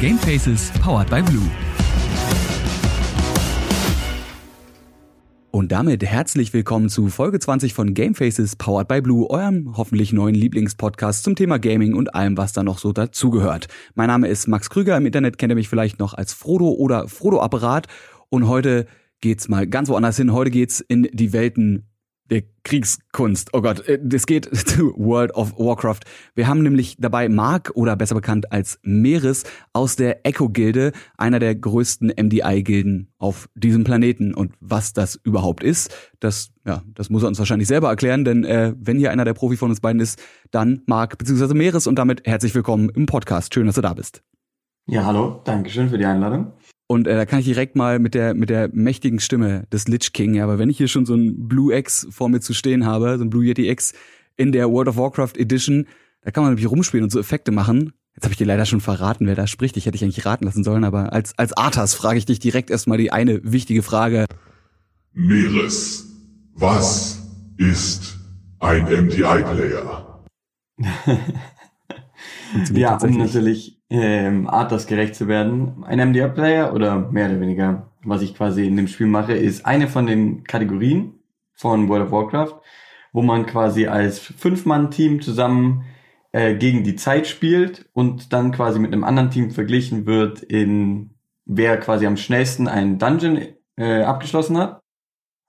Gamefaces powered by Blue. Und damit herzlich willkommen zu Folge 20 von Gamefaces powered by Blue, eurem hoffentlich neuen Lieblingspodcast zum Thema Gaming und allem, was da noch so dazugehört. Mein Name ist Max Krüger, im Internet kennt ihr mich vielleicht noch als Frodo oder Frodo Apparat und heute geht's mal ganz woanders hin. Heute geht's in die Welten der Kriegskunst. Oh Gott, es geht zu World of Warcraft. Wir haben nämlich dabei Mark oder besser bekannt als Meeres aus der Echo-Gilde, einer der größten MDI-Gilden auf diesem Planeten. Und was das überhaupt ist, das, ja, das muss er uns wahrscheinlich selber erklären, denn äh, wenn hier einer der Profi von uns beiden ist, dann Mark bzw. Meeres und damit herzlich willkommen im Podcast. Schön, dass du da bist. Ja, hallo, Dankeschön für die Einladung. Und äh, da kann ich direkt mal mit der mit der mächtigen Stimme des Lich King, ja, aber wenn ich hier schon so ein Blue X vor mir zu stehen habe, so ein Blue Yeti X in der World of Warcraft Edition, da kann man nämlich rumspielen und so Effekte machen. Jetzt habe ich dir leider schon verraten, wer da spricht. Ich hätte dich eigentlich raten lassen sollen, aber als als Arthas frage ich dich direkt erstmal die eine wichtige Frage. Meeres, was ist ein MDI-Player? ja, um natürlich ähm, Arthas gerecht zu werden. Ein MDR-Player oder mehr oder weniger, was ich quasi in dem Spiel mache, ist eine von den Kategorien von World of Warcraft, wo man quasi als Fünf-Mann-Team zusammen äh, gegen die Zeit spielt und dann quasi mit einem anderen Team verglichen wird, in wer quasi am schnellsten einen Dungeon äh, abgeschlossen hat.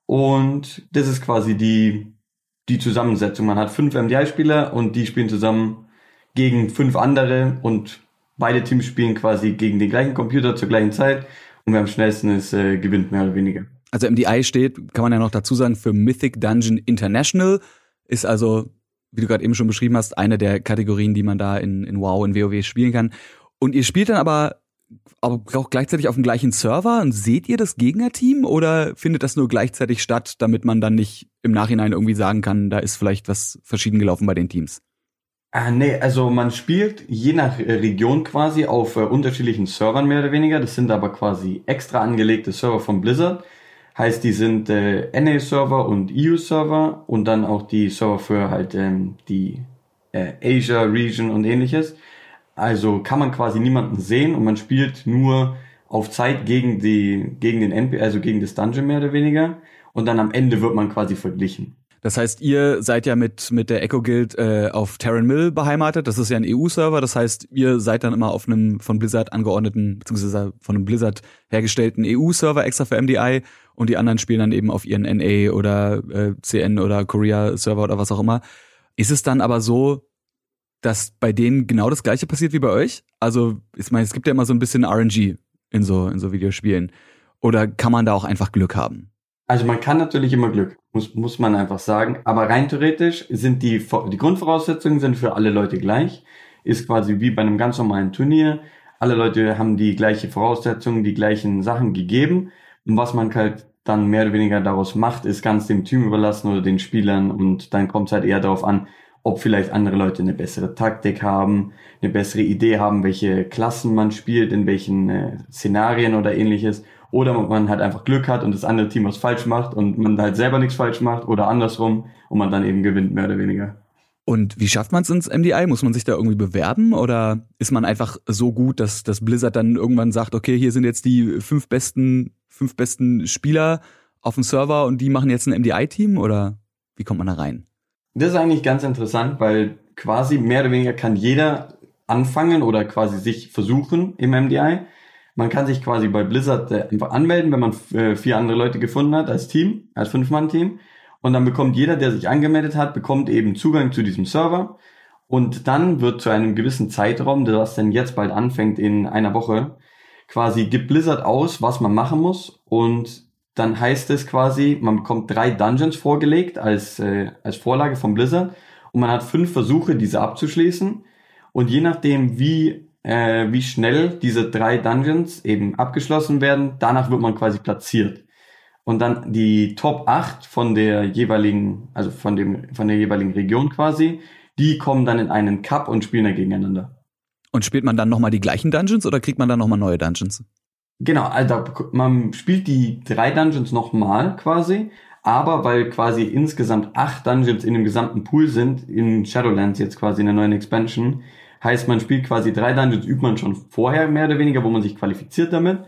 Und das ist quasi die, die Zusammensetzung. Man hat fünf MDI-Spieler und die spielen zusammen gegen fünf andere und beide Teams spielen quasi gegen den gleichen Computer zur gleichen Zeit und wer am schnellsten ist, äh, gewinnt mehr oder weniger. Also MDI steht, kann man ja noch dazu sagen, für Mythic Dungeon International, ist also, wie du gerade eben schon beschrieben hast, eine der Kategorien, die man da in, in WoW, in WoW spielen kann. Und ihr spielt dann aber aber auch gleichzeitig auf dem gleichen Server und seht ihr das Gegnerteam oder findet das nur gleichzeitig statt, damit man dann nicht im Nachhinein irgendwie sagen kann, da ist vielleicht was verschieden gelaufen bei den Teams? Ah, nee, also man spielt je nach äh, Region quasi auf äh, unterschiedlichen Servern mehr oder weniger. Das sind aber quasi extra angelegte Server von Blizzard. Heißt, die sind äh, NA-Server und EU-Server und dann auch die Server für halt ähm, die äh, Asia Region und ähnliches. Also kann man quasi niemanden sehen und man spielt nur auf Zeit gegen die gegen den NP, also gegen das Dungeon mehr oder weniger. Und dann am Ende wird man quasi verglichen. Das heißt, ihr seid ja mit, mit der Echo Guild äh, auf Terran Mill beheimatet. Das ist ja ein EU-Server. Das heißt, ihr seid dann immer auf einem von Blizzard angeordneten, beziehungsweise von einem Blizzard hergestellten EU-Server extra für MDI und die anderen spielen dann eben auf ihren NA oder äh, CN oder Korea-Server oder was auch immer. Ist es dann aber so, dass bei denen genau das gleiche passiert wie bei euch? Also, ich meine, es gibt ja immer so ein bisschen RNG in so, in so Videospielen. Oder kann man da auch einfach Glück haben? Also man kann natürlich immer Glück, muss, muss man einfach sagen. Aber rein theoretisch sind die, die Grundvoraussetzungen sind für alle Leute gleich. Ist quasi wie bei einem ganz normalen Turnier. Alle Leute haben die gleiche Voraussetzungen, die gleichen Sachen gegeben. Und was man halt dann mehr oder weniger daraus macht, ist ganz dem Team überlassen oder den Spielern. Und dann kommt es halt eher darauf an, ob vielleicht andere Leute eine bessere Taktik haben, eine bessere Idee haben, welche Klassen man spielt, in welchen äh, Szenarien oder ähnliches oder man halt einfach Glück hat und das andere Team was falsch macht und man halt selber nichts falsch macht oder andersrum und man dann eben gewinnt, mehr oder weniger. Und wie schafft man es ins MDI? Muss man sich da irgendwie bewerben oder ist man einfach so gut, dass, dass Blizzard dann irgendwann sagt, okay, hier sind jetzt die fünf besten, fünf besten Spieler auf dem Server und die machen jetzt ein MDI-Team oder wie kommt man da rein? Das ist eigentlich ganz interessant, weil quasi mehr oder weniger kann jeder anfangen oder quasi sich versuchen im MDI. Man kann sich quasi bei Blizzard äh, einfach anmelden, wenn man äh, vier andere Leute gefunden hat als Team, als Fünf-Mann-Team. Und dann bekommt jeder, der sich angemeldet hat, bekommt eben Zugang zu diesem Server. Und dann wird zu einem gewissen Zeitraum, der das denn jetzt bald anfängt in einer Woche, quasi gibt Blizzard aus, was man machen muss. Und dann heißt es quasi, man bekommt drei Dungeons vorgelegt als, äh, als Vorlage von Blizzard. Und man hat fünf Versuche, diese abzuschließen. Und je nachdem, wie äh, wie schnell diese drei Dungeons eben abgeschlossen werden. Danach wird man quasi platziert. Und dann die Top 8 von der jeweiligen, also von dem, von der jeweiligen Region quasi, die kommen dann in einen Cup und spielen dann gegeneinander. Und spielt man dann nochmal die gleichen Dungeons oder kriegt man dann nochmal neue Dungeons? Genau, also man spielt die drei Dungeons nochmal quasi, aber weil quasi insgesamt acht Dungeons in dem gesamten Pool sind, in Shadowlands jetzt quasi in der neuen Expansion, Heißt, man spielt quasi drei Dungeons, übt man schon vorher mehr oder weniger, wo man sich qualifiziert damit.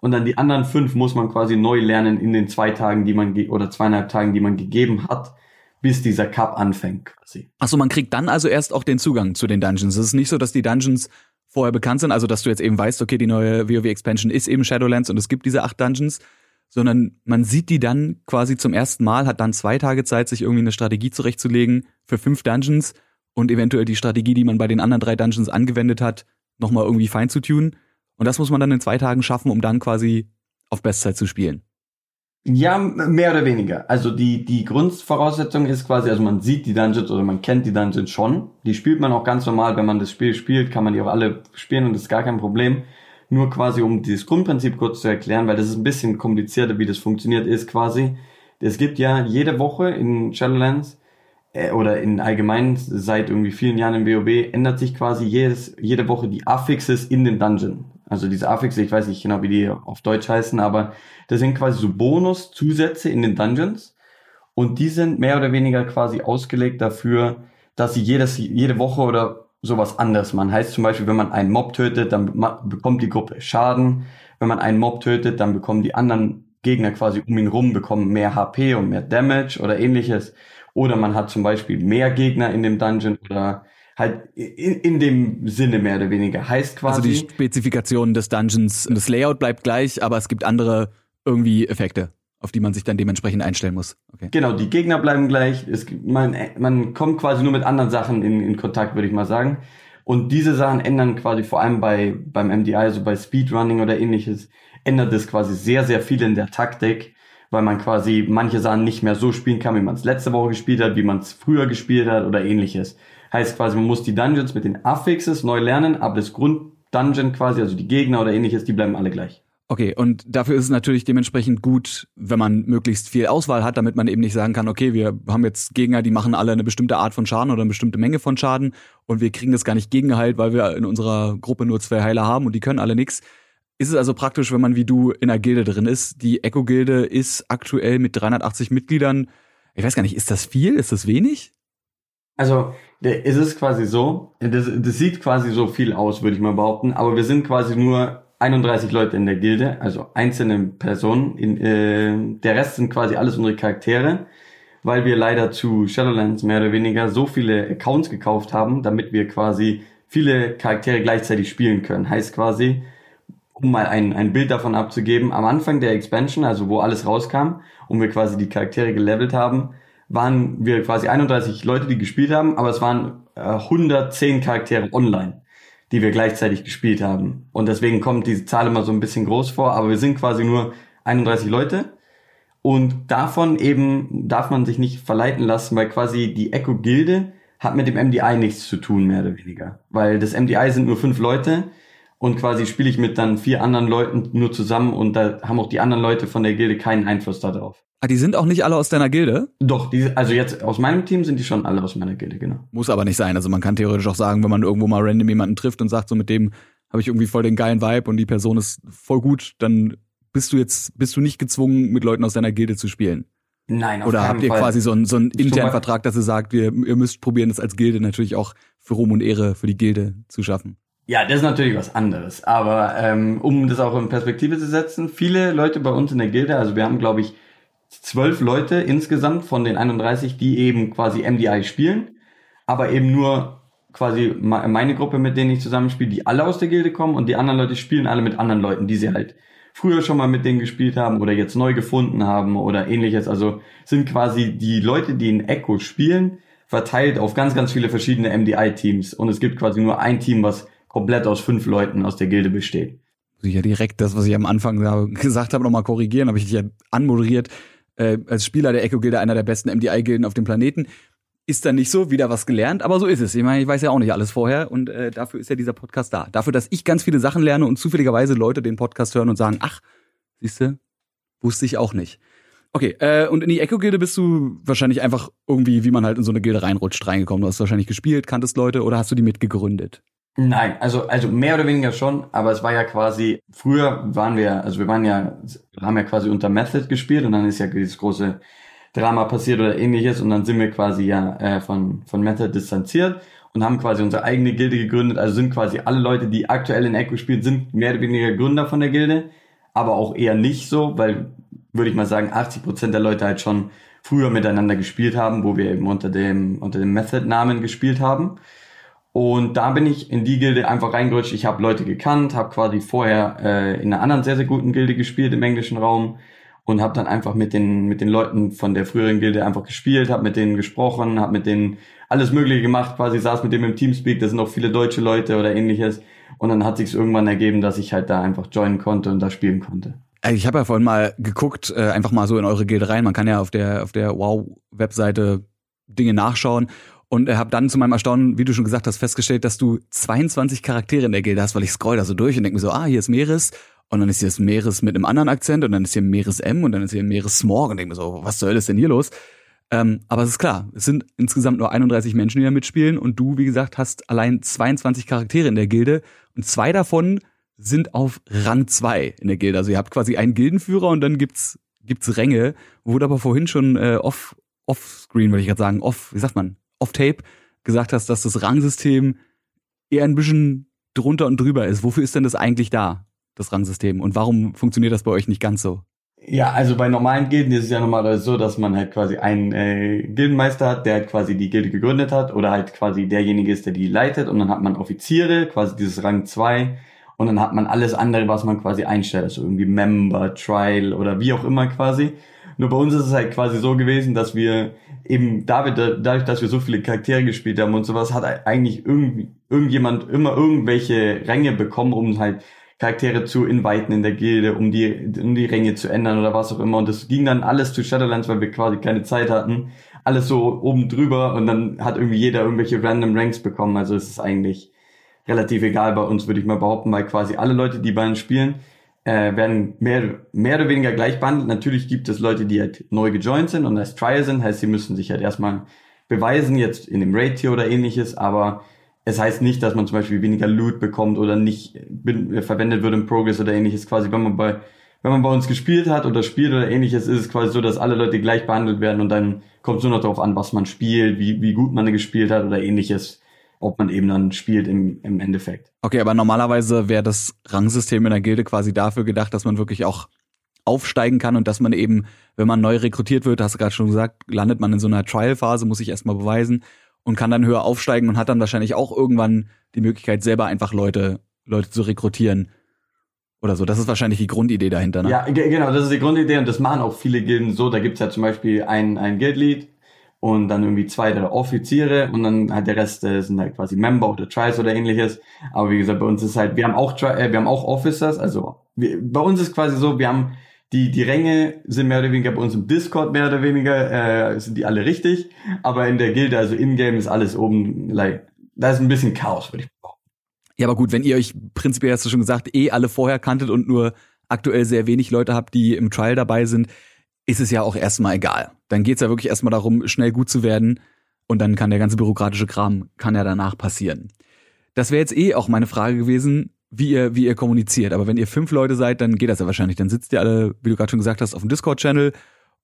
Und dann die anderen fünf muss man quasi neu lernen in den zwei Tagen, die man, oder zweieinhalb Tagen, die man gegeben hat, bis dieser Cup anfängt quasi. Achso, man kriegt dann also erst auch den Zugang zu den Dungeons. Es ist nicht so, dass die Dungeons vorher bekannt sind, also dass du jetzt eben weißt, okay, die neue WoW Expansion ist eben Shadowlands und es gibt diese acht Dungeons, sondern man sieht die dann quasi zum ersten Mal, hat dann zwei Tage Zeit, sich irgendwie eine Strategie zurechtzulegen für fünf Dungeons und eventuell die Strategie, die man bei den anderen drei Dungeons angewendet hat, nochmal irgendwie fein zu tunen. Und das muss man dann in zwei Tagen schaffen, um dann quasi auf Bestzeit zu spielen. Ja, mehr oder weniger. Also die, die Grundvoraussetzung ist quasi, also man sieht die Dungeons oder man kennt die Dungeons schon. Die spielt man auch ganz normal, wenn man das Spiel spielt, kann man die auch alle spielen und das ist gar kein Problem. Nur quasi, um dieses Grundprinzip kurz zu erklären, weil das ist ein bisschen komplizierter, wie das funktioniert, ist quasi, es gibt ja jede Woche in Shadowlands oder in allgemein seit irgendwie vielen Jahren im WoW ändert sich quasi jedes, jede Woche die Affixes in den Dungeon. Also diese Affixe, ich weiß nicht genau, wie die auf Deutsch heißen, aber das sind quasi so Bonus-Zusätze in den Dungeons. Und die sind mehr oder weniger quasi ausgelegt dafür, dass sie jedes, jede Woche oder sowas anderes machen. Heißt zum Beispiel, wenn man einen Mob tötet, dann bekommt die Gruppe Schaden. Wenn man einen Mob tötet, dann bekommen die anderen Gegner quasi um ihn rum, bekommen mehr HP und mehr Damage oder ähnliches. Oder man hat zum Beispiel mehr Gegner in dem Dungeon oder halt in, in dem Sinne mehr oder weniger. Heißt quasi. Also die Spezifikation des Dungeons, das Layout bleibt gleich, aber es gibt andere irgendwie Effekte, auf die man sich dann dementsprechend einstellen muss. Okay. Genau, die Gegner bleiben gleich. Es, man, man kommt quasi nur mit anderen Sachen in, in Kontakt, würde ich mal sagen. Und diese Sachen ändern quasi vor allem bei beim MDI, also bei Speedrunning oder ähnliches, ändert es quasi sehr, sehr viel in der Taktik, weil man quasi manche Sachen nicht mehr so spielen kann, wie man es letzte Woche gespielt hat, wie man es früher gespielt hat oder ähnliches. Heißt quasi, man muss die Dungeons mit den Affixes neu lernen, aber das Grunddungeon quasi, also die Gegner oder ähnliches, die bleiben alle gleich. Okay, und dafür ist es natürlich dementsprechend gut, wenn man möglichst viel Auswahl hat, damit man eben nicht sagen kann, okay, wir haben jetzt Gegner, die machen alle eine bestimmte Art von Schaden oder eine bestimmte Menge von Schaden und wir kriegen das gar nicht gegengeheilt, weil wir in unserer Gruppe nur zwei Heiler haben und die können alle nix. Ist es also praktisch, wenn man wie du in einer Gilde drin ist? Die Echo-Gilde ist aktuell mit 380 Mitgliedern. Ich weiß gar nicht, ist das viel? Ist das wenig? Also es ist quasi so, das, das sieht quasi so viel aus, würde ich mal behaupten, aber wir sind quasi nur 31 Leute in der Gilde, also einzelne Personen. In, äh, der Rest sind quasi alles unsere Charaktere, weil wir leider zu Shadowlands mehr oder weniger so viele Accounts gekauft haben, damit wir quasi viele Charaktere gleichzeitig spielen können. Heißt quasi, um mal ein, ein Bild davon abzugeben, am Anfang der Expansion, also wo alles rauskam und wir quasi die Charaktere gelevelt haben, waren wir quasi 31 Leute, die gespielt haben, aber es waren äh, 110 Charaktere online, die wir gleichzeitig gespielt haben. Und deswegen kommt diese Zahl immer so ein bisschen groß vor, aber wir sind quasi nur 31 Leute. Und davon eben darf man sich nicht verleiten lassen, weil quasi die Echo-Gilde hat mit dem MDI nichts zu tun, mehr oder weniger. Weil das MDI sind nur fünf Leute und quasi spiele ich mit dann vier anderen Leuten nur zusammen und da haben auch die anderen Leute von der Gilde keinen Einfluss darauf. Ah, die sind auch nicht alle aus deiner Gilde? Doch, die, also jetzt aus meinem Team sind die schon alle aus meiner Gilde, genau. Muss aber nicht sein. Also man kann theoretisch auch sagen, wenn man irgendwo mal random jemanden trifft und sagt, so mit dem habe ich irgendwie voll den geilen Vibe und die Person ist voll gut, dann bist du jetzt, bist du nicht gezwungen, mit Leuten aus deiner Gilde zu spielen. Nein, auf Oder habt ihr Fall. quasi so einen, so einen internen Vertrag, dass ihr sagt, ihr, ihr müsst probieren, das als Gilde natürlich auch für Ruhm und Ehre für die Gilde zu schaffen. Ja, das ist natürlich was anderes. Aber ähm, um das auch in Perspektive zu setzen, viele Leute bei uns in der Gilde, also wir haben, glaube ich, zwölf Leute insgesamt von den 31, die eben quasi MDI spielen, aber eben nur quasi meine Gruppe, mit denen ich zusammenspiele, die alle aus der Gilde kommen und die anderen Leute spielen alle mit anderen Leuten, die sie halt früher schon mal mit denen gespielt haben oder jetzt neu gefunden haben oder ähnliches. Also sind quasi die Leute, die in Echo spielen, verteilt auf ganz, ganz viele verschiedene MDI-Teams und es gibt quasi nur ein Team, was komplett aus fünf Leuten aus der Gilde besteht. Muss ich ja direkt das, was ich am Anfang gesagt habe, nochmal korrigieren, habe ich dich ja anmoderiert äh, als Spieler der Echo-Gilde einer der besten MDI-Gilden auf dem Planeten. Ist dann nicht so, wieder was gelernt, aber so ist es. Ich meine, ich weiß ja auch nicht alles vorher und äh, dafür ist ja dieser Podcast da. Dafür, dass ich ganz viele Sachen lerne und zufälligerweise Leute den Podcast hören und sagen, ach, siehste, wusste ich auch nicht. Okay, äh, und in die Echo-Gilde bist du wahrscheinlich einfach irgendwie, wie man halt in so eine Gilde reinrutscht, reingekommen. Du hast wahrscheinlich gespielt, kanntest Leute oder hast du die mitgegründet? Nein, also, also mehr oder weniger schon, aber es war ja quasi, früher waren wir, also wir waren ja, haben ja quasi unter Method gespielt und dann ist ja dieses große Drama passiert oder ähnliches und dann sind wir quasi ja äh, von, von Method distanziert und haben quasi unsere eigene Gilde gegründet. Also sind quasi alle Leute, die aktuell in Echo spielen, sind mehr oder weniger Gründer von der Gilde, aber auch eher nicht so, weil würde ich mal sagen, 80 Prozent der Leute halt schon früher miteinander gespielt haben, wo wir eben unter dem unter dem Method-Namen gespielt haben. Und da bin ich in die Gilde einfach reingerutscht. Ich habe Leute gekannt, habe quasi vorher äh, in einer anderen sehr, sehr guten Gilde gespielt im englischen Raum und habe dann einfach mit den, mit den Leuten von der früheren Gilde einfach gespielt, habe mit denen gesprochen, habe mit denen alles Mögliche gemacht, quasi saß mit dem im Teamspeak, da sind auch viele deutsche Leute oder ähnliches. Und dann hat sich irgendwann ergeben, dass ich halt da einfach joinen konnte und da spielen konnte. Ich habe ja vorhin mal geguckt, äh, einfach mal so in eure Gilde rein. Man kann ja auf der auf der Wow-Webseite Dinge nachschauen und habe dann zu meinem Erstaunen, wie du schon gesagt hast, festgestellt, dass du 22 Charaktere in der Gilde hast, weil ich scroll da so durch und denke mir so, ah, hier ist Meeres und dann ist hier das Meeres mit einem anderen Akzent und dann ist hier Meeres M und dann ist hier Meeres Smorg und denke mir so, was Hölle ist denn hier los? Ähm, aber es ist klar, es sind insgesamt nur 31 Menschen, die da mitspielen und du, wie gesagt, hast allein 22 Charaktere in der Gilde und zwei davon sind auf Rang 2 in der Gilde. Also ihr habt quasi einen Gildenführer und dann gibt's gibt's Ränge. Wurde aber vorhin schon äh, off off-screen, würde ich gerade sagen, off, wie sagt man, off-tape gesagt hast, dass das Rangsystem eher ein bisschen drunter und drüber ist. Wofür ist denn das eigentlich da, das Rangsystem? Und warum funktioniert das bei euch nicht ganz so? Ja, also bei normalen Gilden ist es ja normalerweise so, dass man halt quasi einen äh, Gildenmeister hat, der halt quasi die Gilde gegründet hat oder halt quasi derjenige ist, der die leitet und dann hat man Offiziere, quasi dieses Rang 2 und dann hat man alles andere, was man quasi einstellt, also irgendwie Member, Trial oder wie auch immer quasi. Nur bei uns ist es halt quasi so gewesen, dass wir eben dadurch, dass wir so viele Charaktere gespielt haben und sowas, hat eigentlich irgendwie, irgendjemand immer irgendwelche Ränge bekommen, um halt Charaktere zu inviten in der Gilde, um die, um die Ränge zu ändern oder was auch immer. Und das ging dann alles zu Shadowlands, weil wir quasi keine Zeit hatten. Alles so oben drüber und dann hat irgendwie jeder irgendwelche random Ranks bekommen. Also es ist eigentlich relativ egal bei uns, würde ich mal behaupten, weil quasi alle Leute, die bei uns spielen, äh, werden mehr, mehr oder weniger gleich behandelt. Natürlich gibt es Leute, die halt neu gejoint sind und als Trial sind, heißt, sie müssen sich halt erstmal beweisen, jetzt in dem Raid-Tier oder ähnliches, aber es heißt nicht, dass man zum Beispiel weniger Loot bekommt oder nicht verwendet wird im Progress oder ähnliches. Quasi, wenn man bei, wenn man bei uns gespielt hat oder spielt oder ähnliches, ist es quasi so, dass alle Leute gleich behandelt werden und dann kommt es nur noch darauf an, was man spielt, wie, wie gut man gespielt hat oder ähnliches ob man eben dann spielt im, im Endeffekt. Okay, aber normalerweise wäre das Rangsystem in der Gilde quasi dafür gedacht, dass man wirklich auch aufsteigen kann und dass man eben, wenn man neu rekrutiert wird, hast du gerade schon gesagt, landet man in so einer Trial-Phase, muss sich erstmal beweisen und kann dann höher aufsteigen und hat dann wahrscheinlich auch irgendwann die Möglichkeit, selber einfach Leute, Leute zu rekrutieren. Oder so. Das ist wahrscheinlich die Grundidee dahinter, ne? Ja, genau, das ist die Grundidee und das machen auch viele Gilden so. Da gibt's ja zum Beispiel ein, ein Guild-Lead, und dann irgendwie zwei der Offiziere und dann halt der Rest äh, sind halt quasi Member oder Trials oder ähnliches. Aber wie gesagt, bei uns ist halt, wir haben auch äh, wir haben auch Officers, also wir, bei uns ist quasi so, wir haben die die Ränge sind mehr oder weniger bei uns im Discord mehr oder weniger äh, sind die alle richtig, aber in der Gilde, also in-game ist alles oben, like, da ist ein bisschen Chaos, würde ich behaupten. Ja, aber gut, wenn ihr euch prinzipiell hast du schon gesagt, eh alle vorher kanntet und nur aktuell sehr wenig Leute habt, die im Trial dabei sind, ist es ja auch erstmal egal. Dann geht's ja wirklich erstmal darum, schnell gut zu werden und dann kann der ganze bürokratische Kram, kann ja danach passieren. Das wäre jetzt eh auch meine Frage gewesen, wie ihr, wie ihr kommuniziert. Aber wenn ihr fünf Leute seid, dann geht das ja wahrscheinlich. Dann sitzt ihr alle, wie du gerade schon gesagt hast, auf dem Discord-Channel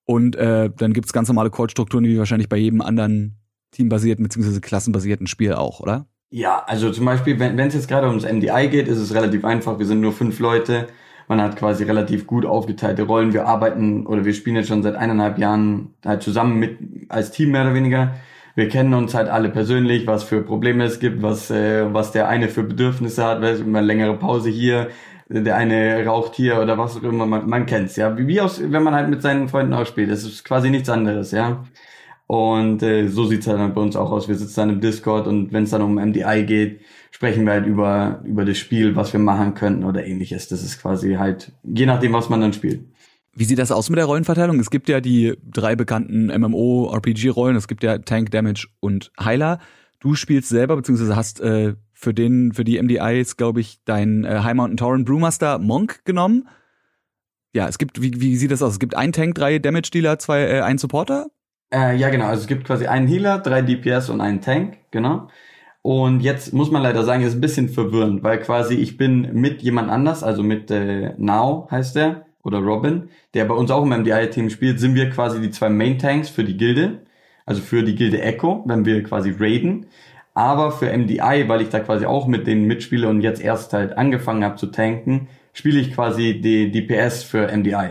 und äh, dann gibt's ganz normale Code-Strukturen, wie wahrscheinlich bei jedem anderen teambasierten bzw. klassenbasierten Spiel auch, oder? Ja, also zum Beispiel, wenn es jetzt gerade ums MDI geht, ist es relativ einfach. Wir sind nur fünf Leute. Man hat quasi relativ gut aufgeteilte Rollen. Wir arbeiten oder wir spielen jetzt schon seit eineinhalb Jahren halt zusammen mit als Team mehr oder weniger. Wir kennen uns halt alle persönlich, was für Probleme es gibt, was äh, was der eine für Bedürfnisse hat, weil immer längere Pause hier, der eine raucht hier oder was auch immer. Man, man kennt's ja, wie, wie aus, wenn man halt mit seinen Freunden auch spielt. Das ist quasi nichts anderes, ja. Und äh, so sieht's halt bei uns auch aus. Wir sitzen dann im Discord und wenn es dann um MDI geht, sprechen wir halt über, über das Spiel, was wir machen könnten oder ähnliches. Das ist quasi halt, je nachdem, was man dann spielt. Wie sieht das aus mit der Rollenverteilung? Es gibt ja die drei bekannten MMO-RPG-Rollen. Es gibt ja Tank, Damage und Heiler. Du spielst selber, beziehungsweise hast äh, für den, für die MDIs, glaube ich, deinen äh, High Mountain Torrent Brewmaster Monk genommen. Ja, es gibt, wie, wie sieht das aus? Es gibt einen Tank, drei Damage-Dealer, zwei, äh, einen Supporter? Äh, ja, genau. Also es gibt quasi einen Healer, drei DPS und einen Tank, genau. Und jetzt muss man leider sagen, ist ein bisschen verwirrend, weil quasi ich bin mit jemand anders, also mit äh, Now heißt der oder Robin, der bei uns auch im MDI-Team spielt, sind wir quasi die zwei Main Tanks für die Gilde, also für die Gilde Echo, wenn wir quasi raiden. Aber für MDI, weil ich da quasi auch mit denen mitspiele und jetzt erst halt angefangen habe zu tanken, spiele ich quasi die DPS für MDI.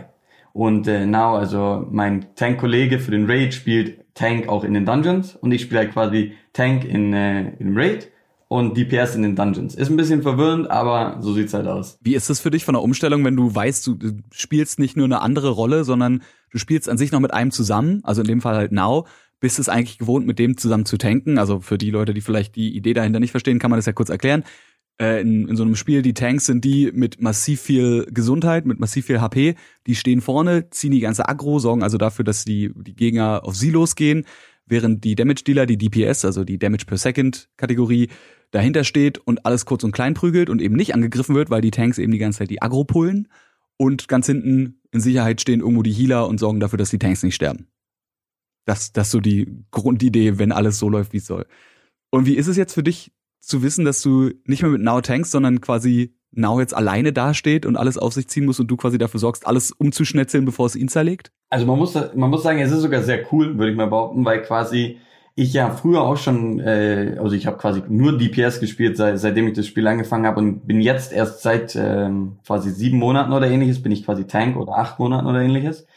Und äh, now, also mein Tank-Kollege für den Raid spielt Tank auch in den Dungeons und ich spiele halt quasi Tank in, äh, im Raid und DPS in den Dungeons. Ist ein bisschen verwirrend, aber so sieht's halt aus. Wie ist es für dich von der Umstellung, wenn du weißt, du spielst nicht nur eine andere Rolle, sondern du spielst an sich noch mit einem zusammen, also in dem Fall halt Now, bist es eigentlich gewohnt, mit dem zusammen zu tanken. Also für die Leute, die vielleicht die Idee dahinter nicht verstehen, kann man das ja kurz erklären äh, in, in so einem Spiel, die Tanks sind die mit massiv viel Gesundheit, mit massiv viel HP. Die stehen vorne, ziehen die ganze Aggro, sorgen also dafür, dass die, die Gegner auf sie losgehen, während die Damage-Dealer, die DPS, also die Damage per Second-Kategorie, dahinter steht und alles kurz und klein prügelt und eben nicht angegriffen wird, weil die Tanks eben die ganze Zeit die Aggro pullen. Und ganz hinten in Sicherheit stehen irgendwo die Healer und sorgen dafür, dass die Tanks nicht sterben. Das, das ist so die Grundidee, wenn alles so läuft, wie es soll. Und wie ist es jetzt für dich, zu wissen, dass du nicht mehr mit Now tankst, sondern quasi Now jetzt alleine dasteht und alles auf sich ziehen muss und du quasi dafür sorgst, alles umzuschnetzeln, bevor es ihn zerlegt? Also man muss, man muss sagen, es ist sogar sehr cool, würde ich mal behaupten, weil quasi ich ja früher auch schon, äh, also ich habe quasi nur DPS gespielt, seit, seitdem ich das Spiel angefangen habe und bin jetzt erst seit ähm, quasi sieben Monaten oder ähnliches, bin ich quasi Tank oder acht Monaten oder ähnliches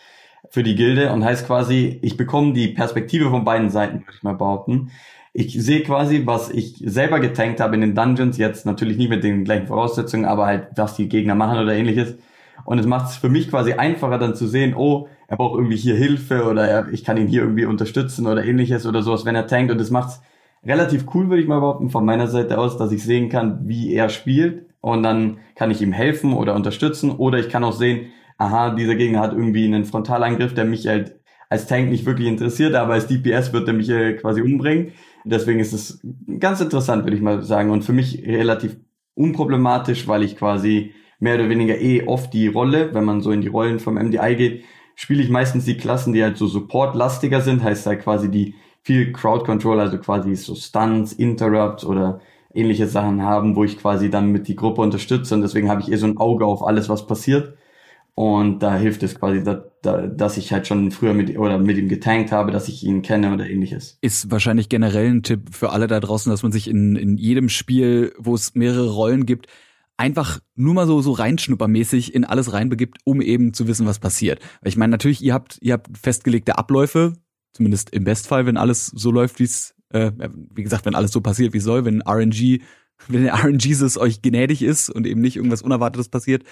für die Gilde und heißt quasi, ich bekomme die Perspektive von beiden Seiten, würde ich mal behaupten ich sehe quasi, was ich selber getankt habe in den Dungeons, jetzt natürlich nicht mit den gleichen Voraussetzungen, aber halt, was die Gegner machen oder ähnliches. Und es macht es für mich quasi einfacher dann zu sehen, oh, er braucht irgendwie hier Hilfe oder er, ich kann ihn hier irgendwie unterstützen oder ähnliches oder sowas, wenn er tankt. Und das macht es relativ cool, würde ich mal behaupten, von meiner Seite aus, dass ich sehen kann, wie er spielt. Und dann kann ich ihm helfen oder unterstützen. Oder ich kann auch sehen, aha, dieser Gegner hat irgendwie einen Frontalangriff, der mich halt als Tank nicht wirklich interessiert, aber als DPS wird er mich äh, quasi umbringen. Deswegen ist es ganz interessant, würde ich mal sagen. Und für mich relativ unproblematisch, weil ich quasi mehr oder weniger eh oft die Rolle, wenn man so in die Rollen vom MDI geht, spiele ich meistens die Klassen, die halt so Support-lastiger sind, heißt halt quasi die viel Crowd Control, also quasi so Stunts, Interrupts oder ähnliche Sachen haben, wo ich quasi dann mit die Gruppe unterstütze und deswegen habe ich eh so ein Auge auf alles, was passiert. Und da hilft es quasi, da, da, dass ich halt schon früher mit oder mit ihm getankt habe, dass ich ihn kenne oder ähnliches. Ist wahrscheinlich generell ein Tipp für alle da draußen, dass man sich in, in jedem Spiel, wo es mehrere Rollen gibt, einfach nur mal so so reinschnuppermäßig in alles reinbegibt, um eben zu wissen, was passiert. Weil ich meine, natürlich, ihr habt ihr habt festgelegte Abläufe, zumindest im Bestfall, wenn alles so läuft, wie es äh, wie gesagt, wenn alles so passiert, wie es soll, wenn RNG, wenn der RNG euch gnädig ist und eben nicht irgendwas Unerwartetes passiert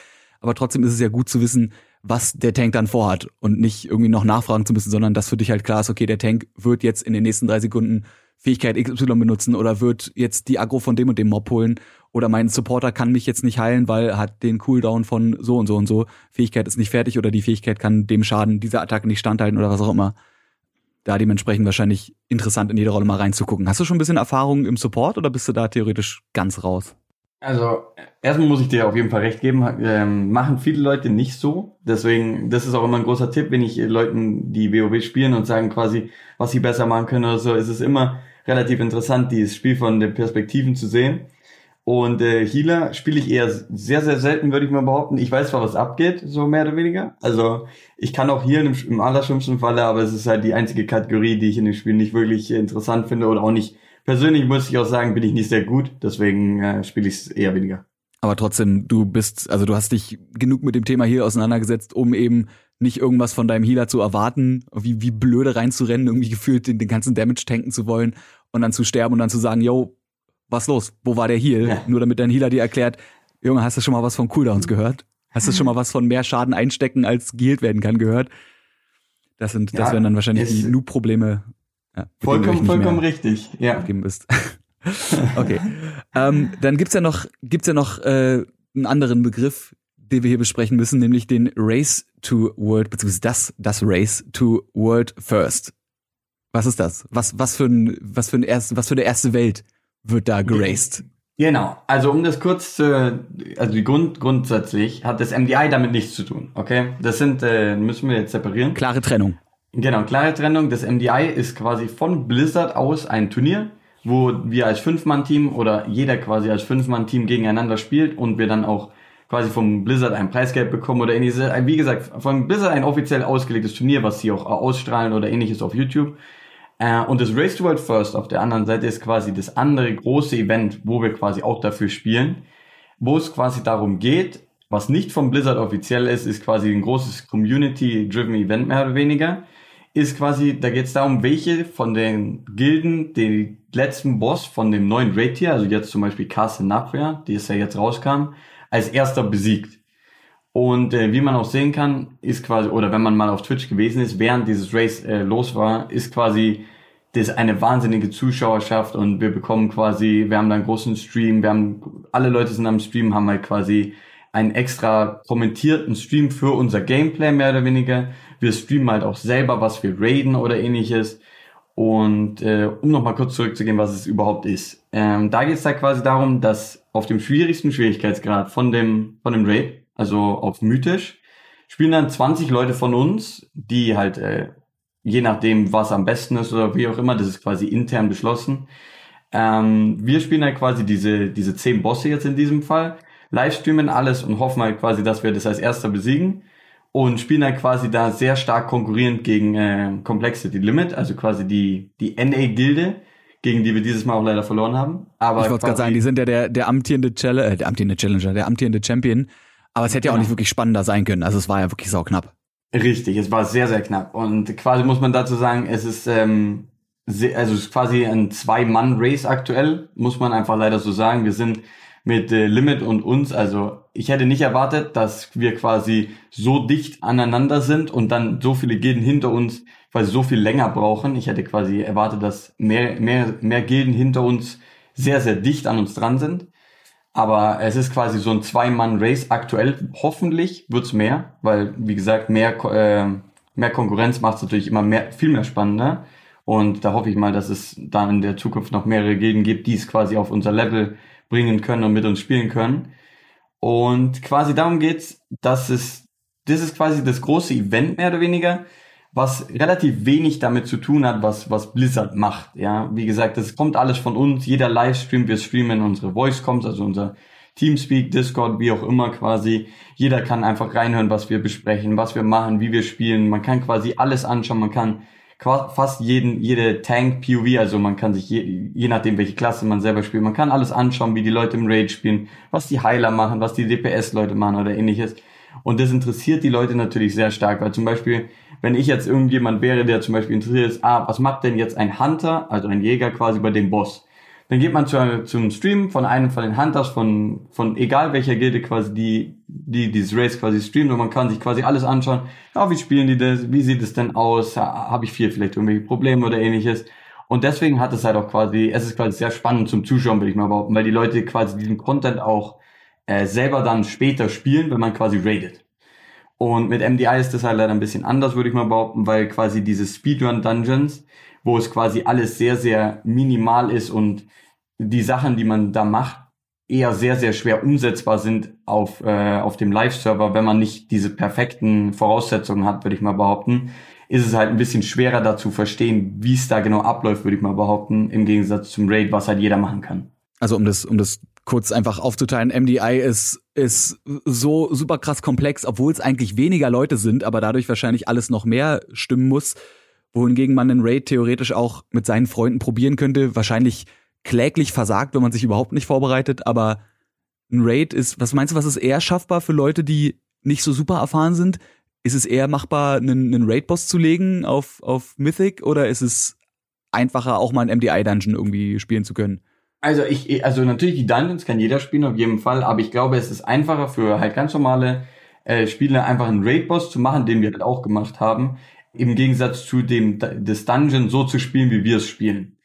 aber trotzdem ist es ja gut zu wissen, was der Tank dann vorhat und nicht irgendwie noch nachfragen zu müssen, sondern dass für dich halt klar ist, okay, der Tank wird jetzt in den nächsten drei Sekunden Fähigkeit XY benutzen oder wird jetzt die Aggro von dem und dem Mob holen oder mein Supporter kann mich jetzt nicht heilen, weil er hat den Cooldown von so und so und so. Fähigkeit ist nicht fertig oder die Fähigkeit kann dem Schaden dieser Attacke nicht standhalten oder was auch immer. Da dementsprechend wahrscheinlich interessant in jede Rolle mal reinzugucken. Hast du schon ein bisschen Erfahrung im Support oder bist du da theoretisch ganz raus? Also, erstmal muss ich dir auf jeden Fall recht geben, ähm, machen viele Leute nicht so. Deswegen, das ist auch immer ein großer Tipp, wenn ich Leuten, die WoW spielen und sagen quasi, was sie besser machen können oder so, ist es immer relativ interessant, dieses Spiel von den Perspektiven zu sehen. Und äh, Healer spiele ich eher sehr, sehr selten, würde ich mal behaupten. Ich weiß zwar, was abgeht, so mehr oder weniger. Also ich kann auch hier im, im allerschlimmsten Falle, aber es ist halt die einzige Kategorie, die ich in dem Spiel nicht wirklich interessant finde oder auch nicht persönlich muss ich auch sagen, bin ich nicht sehr gut, deswegen äh, spiele ich es eher weniger. Aber trotzdem, du bist, also du hast dich genug mit dem Thema hier auseinandergesetzt, um eben nicht irgendwas von deinem Healer zu erwarten, wie, wie blöde reinzurennen, irgendwie gefühlt den, den ganzen Damage tanken zu wollen und dann zu sterben und dann zu sagen, yo, was los? Wo war der Heal? Ja. Nur damit dein Healer dir erklärt, Junge, hast du schon mal was von Cooldowns gehört? Hast du schon mal was von mehr Schaden einstecken als geheilt werden kann gehört? Das sind, ja, das wären dann wahrscheinlich die Noob-Probleme ja, vollkommen, vollkommen richtig. Ja. Bist. okay. ähm, dann gibt's ja noch, gibt's ja noch äh, einen anderen Begriff, den wir hier besprechen müssen, nämlich den Race to World, beziehungsweise das, das Race to World First. Was ist das? Was, was für ein, was für ein erst, was für eine erste Welt wird da geraced? Genau. Also um das kurz zu, also die Grund, grundsätzlich hat das MDI damit nichts zu tun. Okay? Das sind, äh, müssen wir jetzt separieren. Klare Trennung. Genau, klare Trennung. Das MDI ist quasi von Blizzard aus ein Turnier, wo wir als Fünf-Mann-Team oder jeder quasi als Fünf-Mann-Team gegeneinander spielt und wir dann auch quasi vom Blizzard ein Preisgeld bekommen oder ähnliches. Wie gesagt, von Blizzard ein offiziell ausgelegtes Turnier, was sie auch ausstrahlen oder ähnliches auf YouTube. Äh, und das Race to World First auf der anderen Seite ist quasi das andere große Event, wo wir quasi auch dafür spielen, wo es quasi darum geht, was nicht vom Blizzard offiziell ist, ist quasi ein großes Community-driven Event mehr oder weniger. Ist quasi, da geht es darum, welche von den Gilden den letzten Boss von dem neuen Raid-Tier, also jetzt zum Beispiel Castle Nafria, die es ja jetzt rauskam, als erster besiegt. Und äh, wie man auch sehen kann, ist quasi, oder wenn man mal auf Twitch gewesen ist, während dieses Race äh, los war, ist quasi das eine wahnsinnige Zuschauerschaft und wir bekommen quasi, wir haben da einen großen Stream, wir haben, alle Leute sind am Stream, haben halt quasi einen extra kommentierten Stream für unser Gameplay mehr oder weniger. Wir streamen halt auch selber, was wir raiden oder ähnliches. Und äh, um nochmal kurz zurückzugehen, was es überhaupt ist. Ähm, da geht es da quasi darum, dass auf dem schwierigsten Schwierigkeitsgrad von dem, von dem Raid, also auf mythisch, spielen dann 20 Leute von uns, die halt, äh, je nachdem, was am besten ist oder wie auch immer, das ist quasi intern beschlossen. Ähm, wir spielen halt quasi diese, diese 10 Bosse jetzt in diesem Fall livestreamen alles und hoffen halt quasi, dass wir das als erster besiegen und spielen halt quasi da sehr stark konkurrierend gegen äh, Complexity Limit, also quasi die, die NA-Gilde, gegen die wir dieses Mal auch leider verloren haben. Aber ich wollte gerade sagen, die sind ja der, der amtierende Challenger, äh, der amtierende Challenger, der amtierende Champion. Aber es hätte ja auch nicht wirklich spannender sein können. Also es war ja wirklich sau knapp. Richtig, es war sehr, sehr knapp. Und quasi muss man dazu sagen, es ist, ähm, also es ist quasi ein Zwei-Mann-Race aktuell, muss man einfach leider so sagen. Wir sind mit äh, Limit und uns. Also ich hätte nicht erwartet, dass wir quasi so dicht aneinander sind und dann so viele Gilden hinter uns quasi so viel länger brauchen. Ich hätte quasi erwartet, dass mehr, mehr, mehr Gilden hinter uns sehr, sehr dicht an uns dran sind. Aber es ist quasi so ein Zwei-Mann-Race aktuell. Hoffentlich wird's mehr, weil, wie gesagt, mehr, äh, mehr Konkurrenz macht es natürlich immer mehr, viel mehr spannender. Und da hoffe ich mal, dass es dann in der Zukunft noch mehrere Gilden gibt, die es quasi auf unser Level bringen können und mit uns spielen können. Und quasi darum geht's, dass es, das ist quasi das große Event mehr oder weniger, was relativ wenig damit zu tun hat, was, was Blizzard macht. Ja, wie gesagt, das kommt alles von uns. Jeder Livestream, wir streamen unsere Voice-Coms, also unser Teamspeak, Discord, wie auch immer quasi. Jeder kann einfach reinhören, was wir besprechen, was wir machen, wie wir spielen. Man kann quasi alles anschauen. Man kann fast jeden, jede Tank-POV, also man kann sich je, je nachdem, welche Klasse man selber spielt, man kann alles anschauen, wie die Leute im Raid spielen, was die Heiler machen, was die DPS-Leute machen oder ähnliches. Und das interessiert die Leute natürlich sehr stark, weil zum Beispiel, wenn ich jetzt irgendjemand wäre, der zum Beispiel interessiert ist, ah, was macht denn jetzt ein Hunter, also ein Jäger quasi bei dem Boss? Dann geht man zu, zum Stream von einem von den Hunters von, von egal welcher Gilde quasi, die, die dieses Race quasi streamt und man kann sich quasi alles anschauen. Ja, wie spielen die das? Wie sieht es denn aus? Habe ich viel vielleicht irgendwelche Probleme oder ähnliches? Und deswegen hat es halt auch quasi, es ist quasi sehr spannend zum Zuschauen, würde ich mal behaupten, weil die Leute quasi diesen Content auch äh, selber dann später spielen, wenn man quasi raidet. Und mit MDI ist das halt leider ein bisschen anders, würde ich mal behaupten, weil quasi diese Speedrun Dungeons, wo es quasi alles sehr, sehr minimal ist und die Sachen, die man da macht, eher sehr, sehr schwer umsetzbar sind auf, äh, auf dem Live-Server, wenn man nicht diese perfekten Voraussetzungen hat, würde ich mal behaupten, ist es halt ein bisschen schwerer da zu verstehen, wie es da genau abläuft, würde ich mal behaupten, im Gegensatz zum Raid, was halt jeder machen kann. Also um das, um das kurz einfach aufzuteilen, MDI ist, ist so super krass komplex, obwohl es eigentlich weniger Leute sind, aber dadurch wahrscheinlich alles noch mehr stimmen muss wohingegen man einen Raid theoretisch auch mit seinen Freunden probieren könnte. Wahrscheinlich kläglich versagt, wenn man sich überhaupt nicht vorbereitet, aber ein Raid ist, was meinst du, was ist eher schaffbar für Leute, die nicht so super erfahren sind? Ist es eher machbar, einen, einen Raid-Boss zu legen auf, auf Mythic oder ist es einfacher, auch mal einen MDI-Dungeon irgendwie spielen zu können? Also ich, also natürlich die Dungeons kann jeder spielen auf jeden Fall, aber ich glaube, es ist einfacher für halt ganz normale äh, Spieler einfach einen Raid-Boss zu machen, den wir halt auch gemacht haben, im Gegensatz zu dem des Dungeon so zu spielen, wie wir es spielen.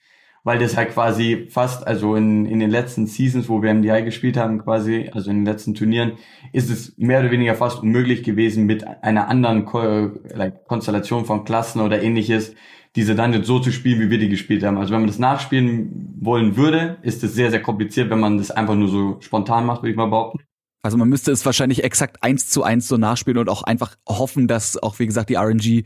Weil das halt quasi fast, also in, in den letzten Seasons, wo wir MDI gespielt haben, quasi, also in den letzten Turnieren, ist es mehr oder weniger fast unmöglich gewesen, mit einer anderen Ko like, Konstellation von Klassen oder ähnliches, diese Dungeon so zu spielen, wie wir die gespielt haben. Also wenn man das nachspielen wollen würde, ist es sehr, sehr kompliziert, wenn man das einfach nur so spontan macht, würde ich mal behaupten. Also man müsste es wahrscheinlich exakt eins zu eins so nachspielen und auch einfach hoffen, dass auch, wie gesagt, die RNG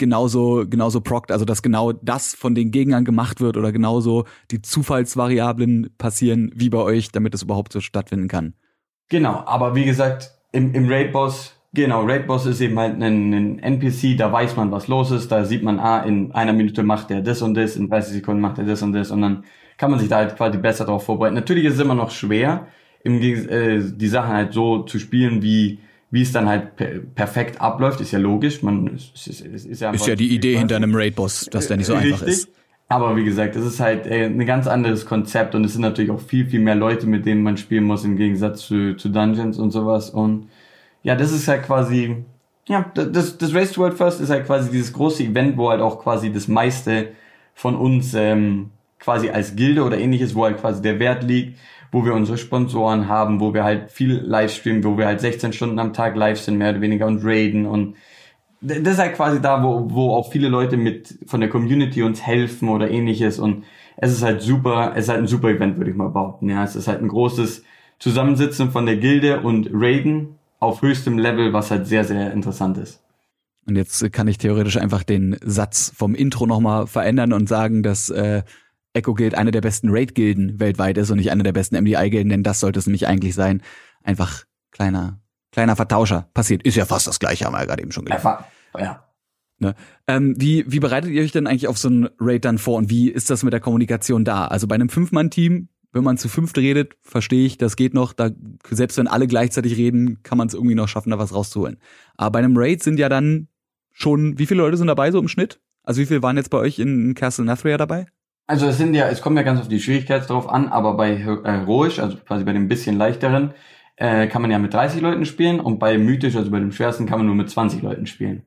genauso, genauso prockt, also dass genau das von den Gegnern gemacht wird oder genauso die Zufallsvariablen passieren wie bei euch, damit es überhaupt so stattfinden kann. Genau, aber wie gesagt, im, im Raid-Boss Genau, Raid Boss ist eben halt ein, ein NPC, da weiß man, was los ist, da sieht man, ah, in einer Minute macht er das und das, in 30 Sekunden macht er das und das und dann kann man sich da halt quasi besser darauf vorbereiten. Natürlich ist es immer noch schwer, im, äh, die Sachen halt so zu spielen, wie wie es dann halt per perfekt abläuft, ist ja logisch. Man ist, es ist ja, ist ja die Idee hinter einem Raid-Boss, dass der nicht so Richtig. einfach ist. Aber wie gesagt, es ist halt äh, ein ganz anderes Konzept und es sind natürlich auch viel, viel mehr Leute, mit denen man spielen muss im Gegensatz zu, zu Dungeons und sowas. Und ja, das ist halt quasi, ja, das, das Race to World First ist halt quasi dieses große Event, wo halt auch quasi das meiste von uns ähm, quasi als Gilde oder ähnliches, wo halt quasi der Wert liegt, wo wir unsere Sponsoren haben, wo wir halt viel Livestreamen, wo wir halt 16 Stunden am Tag live sind, mehr oder weniger und raiden und das ist halt quasi da, wo, wo auch viele Leute mit von der Community uns helfen oder ähnliches und es ist halt super, es ist halt ein super Event, würde ich mal behaupten. Ja, es ist halt ein großes Zusammensitzen von der Gilde und Raiden auf höchstem Level, was halt sehr, sehr interessant ist. Und jetzt kann ich theoretisch einfach den Satz vom Intro nochmal verändern und sagen, dass äh, Echo Guild eine der besten Raid-Gilden weltweit ist und nicht eine der besten MDI-Gilden, denn das sollte es nämlich eigentlich sein. Einfach kleiner Kleiner Vertauscher. Passiert. Ist ja fast das gleiche, haben wir ja gerade eben schon gelernt. Ja. Ne? Ähm, wie, wie bereitet ihr euch denn eigentlich auf so ein Raid dann vor und wie ist das mit der Kommunikation da? Also bei einem Fünf-Mann-Team, wenn man zu fünft redet, verstehe ich, das geht noch. Da, selbst wenn alle gleichzeitig reden, kann man es irgendwie noch schaffen, da was rauszuholen. Aber bei einem Raid sind ja dann schon, wie viele Leute sind dabei so im Schnitt? Also wie viele waren jetzt bei euch in Castle Nathria dabei? Also es sind ja, es kommt ja ganz auf die Schwierigkeit drauf an, aber bei Heroisch, also quasi bei dem bisschen leichteren, äh, kann man ja mit 30 Leuten spielen und bei Mythisch, also bei dem schwersten, kann man nur mit 20 Leuten spielen.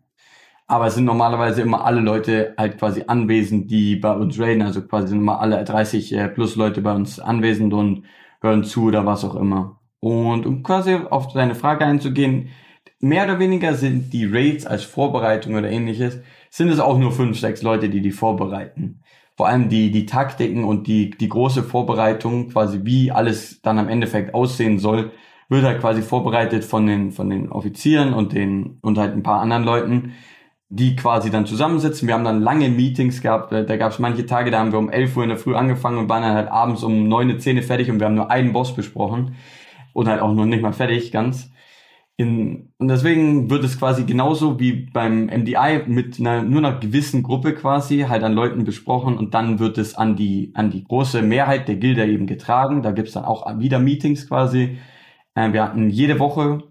Aber es sind normalerweise immer alle Leute halt quasi anwesend, die bei uns raiden, also quasi sind immer alle 30 äh, plus Leute bei uns anwesend und hören zu oder was auch immer. Und um quasi auf deine Frage einzugehen, mehr oder weniger sind die Raids als Vorbereitung oder ähnliches, sind es auch nur fünf, sechs Leute, die die vorbereiten. Vor allem die, die Taktiken und die, die große Vorbereitung, quasi wie alles dann am Endeffekt aussehen soll, wird halt quasi vorbereitet von den, von den Offizieren und den, und halt ein paar anderen Leuten, die quasi dann zusammensitzen. Wir haben dann lange Meetings gehabt, da, gab es manche Tage, da haben wir um 11 Uhr in der Früh angefangen und waren dann halt abends um 9, 10 fertig und wir haben nur einen Boss besprochen und halt auch noch nicht mal fertig ganz. In, und deswegen wird es quasi genauso wie beim MDI mit einer, nur einer gewissen Gruppe quasi halt an Leuten besprochen und dann wird es an die, an die große Mehrheit der Gilde eben getragen. Da gibt's dann auch wieder Meetings quasi, äh, wir hatten jede Woche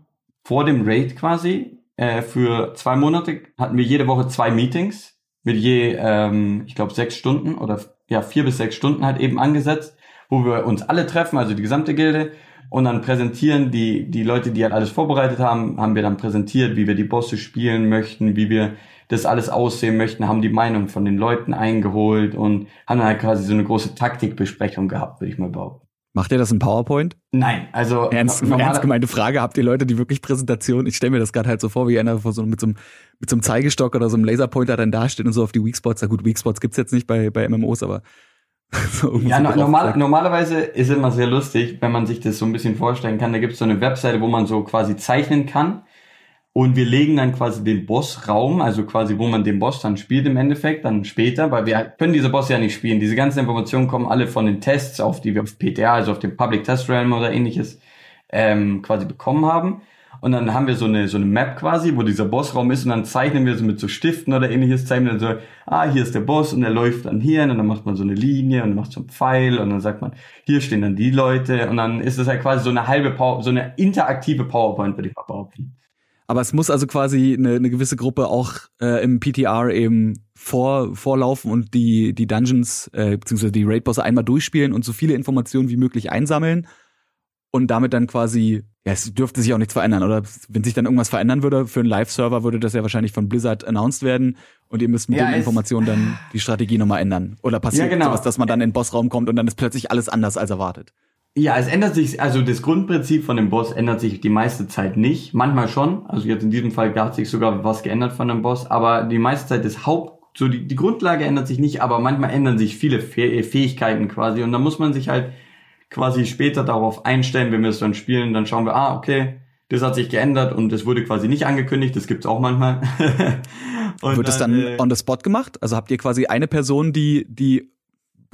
vor dem Raid quasi, äh, für zwei Monate hatten wir jede Woche zwei Meetings mit je, ähm, ich glaube, sechs Stunden oder ja, vier bis sechs Stunden halt eben angesetzt, wo wir uns alle treffen, also die gesamte Gilde, und dann präsentieren die, die Leute, die halt alles vorbereitet haben, haben wir dann präsentiert, wie wir die Bosse spielen möchten, wie wir das alles aussehen möchten, haben die Meinung von den Leuten eingeholt und haben dann halt quasi so eine große Taktikbesprechung gehabt, würde ich mal behaupten. Macht ihr das in PowerPoint? Nein, also ernst, ernst gemeinte Frage. Habt ihr Leute, die wirklich Präsentation? Ich stelle mir das gerade halt so vor, wie einer vor so, mit so einem mit so einem Zeigestock oder so einem Laserpointer dann dasteht und so auf die Weakspots. Ja gut, Weakspots gibt's jetzt nicht bei bei MMOs, aber so ja, no, normal, normalerweise ist es immer sehr lustig, wenn man sich das so ein bisschen vorstellen kann. Da gibt's so eine Webseite, wo man so quasi zeichnen kann und wir legen dann quasi den Bossraum, also quasi, wo man den Boss dann spielt im Endeffekt, dann später, weil wir können diese Boss ja nicht spielen. Diese ganzen Informationen kommen alle von den Tests, auf die wir auf PTA, also auf dem Public Test Realm oder ähnliches, ähm, quasi bekommen haben. Und dann haben wir so eine, so eine Map quasi, wo dieser Bossraum ist. Und dann zeichnen wir so mit so Stiften oder ähnliches, zeichnen dann so, ah, hier ist der Boss und der läuft dann hier und dann macht man so eine Linie und macht so einen Pfeil. Und dann sagt man, hier stehen dann die Leute. Und dann ist es halt quasi so eine halbe Power, so eine interaktive PowerPoint, würde ich mal behaupten. Aber es muss also quasi eine, eine gewisse Gruppe auch äh, im PTR eben vor, vorlaufen und die, die Dungeons äh, beziehungsweise die Raid-Bosse einmal durchspielen und so viele Informationen wie möglich einsammeln und damit dann quasi, ja, es dürfte sich auch nichts verändern, oder wenn sich dann irgendwas verändern würde, für einen Live-Server würde das ja wahrscheinlich von Blizzard announced werden und ihr müsst mit ja, den Informationen dann die Strategie nochmal ändern. Oder passiert ja, genau. sowas, dass man dann in den Bossraum kommt und dann ist plötzlich alles anders als erwartet. Ja, es ändert sich, also das Grundprinzip von dem Boss ändert sich die meiste Zeit nicht. Manchmal schon. Also jetzt in diesem Fall hat sich sogar was geändert von dem Boss, aber die meiste Zeit das Haupt, so die, die Grundlage ändert sich nicht, aber manchmal ändern sich viele Fähigkeiten quasi und da muss man sich halt quasi später darauf einstellen, wenn wir es dann spielen, dann schauen wir, ah, okay, das hat sich geändert und es wurde quasi nicht angekündigt, das gibt's auch manchmal. Wird es dann, dann äh, on the spot gemacht? Also habt ihr quasi eine Person, die, die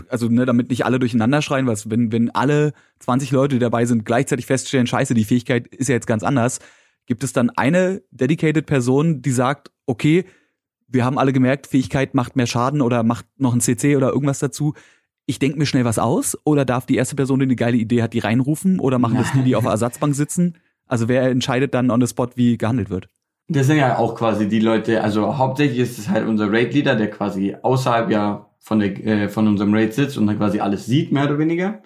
also ne, damit nicht alle durcheinander schreien, weil wenn, wenn alle 20 Leute, die dabei sind, gleichzeitig feststellen, scheiße, die Fähigkeit ist ja jetzt ganz anders, Gibt es dann eine dedicated Person, die sagt, okay, wir haben alle gemerkt, Fähigkeit macht mehr Schaden oder macht noch ein CC oder irgendwas dazu. Ich denke mir schnell was aus oder darf die erste Person, die eine geile Idee hat, die reinrufen oder machen das die, die auf der Ersatzbank sitzen? Also wer entscheidet dann on the spot, wie gehandelt wird? Das sind ja auch quasi die Leute, also hauptsächlich ist es halt unser Raid-Leader, der quasi außerhalb ja von, der, äh, von unserem Raid sitzt und dann quasi alles sieht, mehr oder weniger.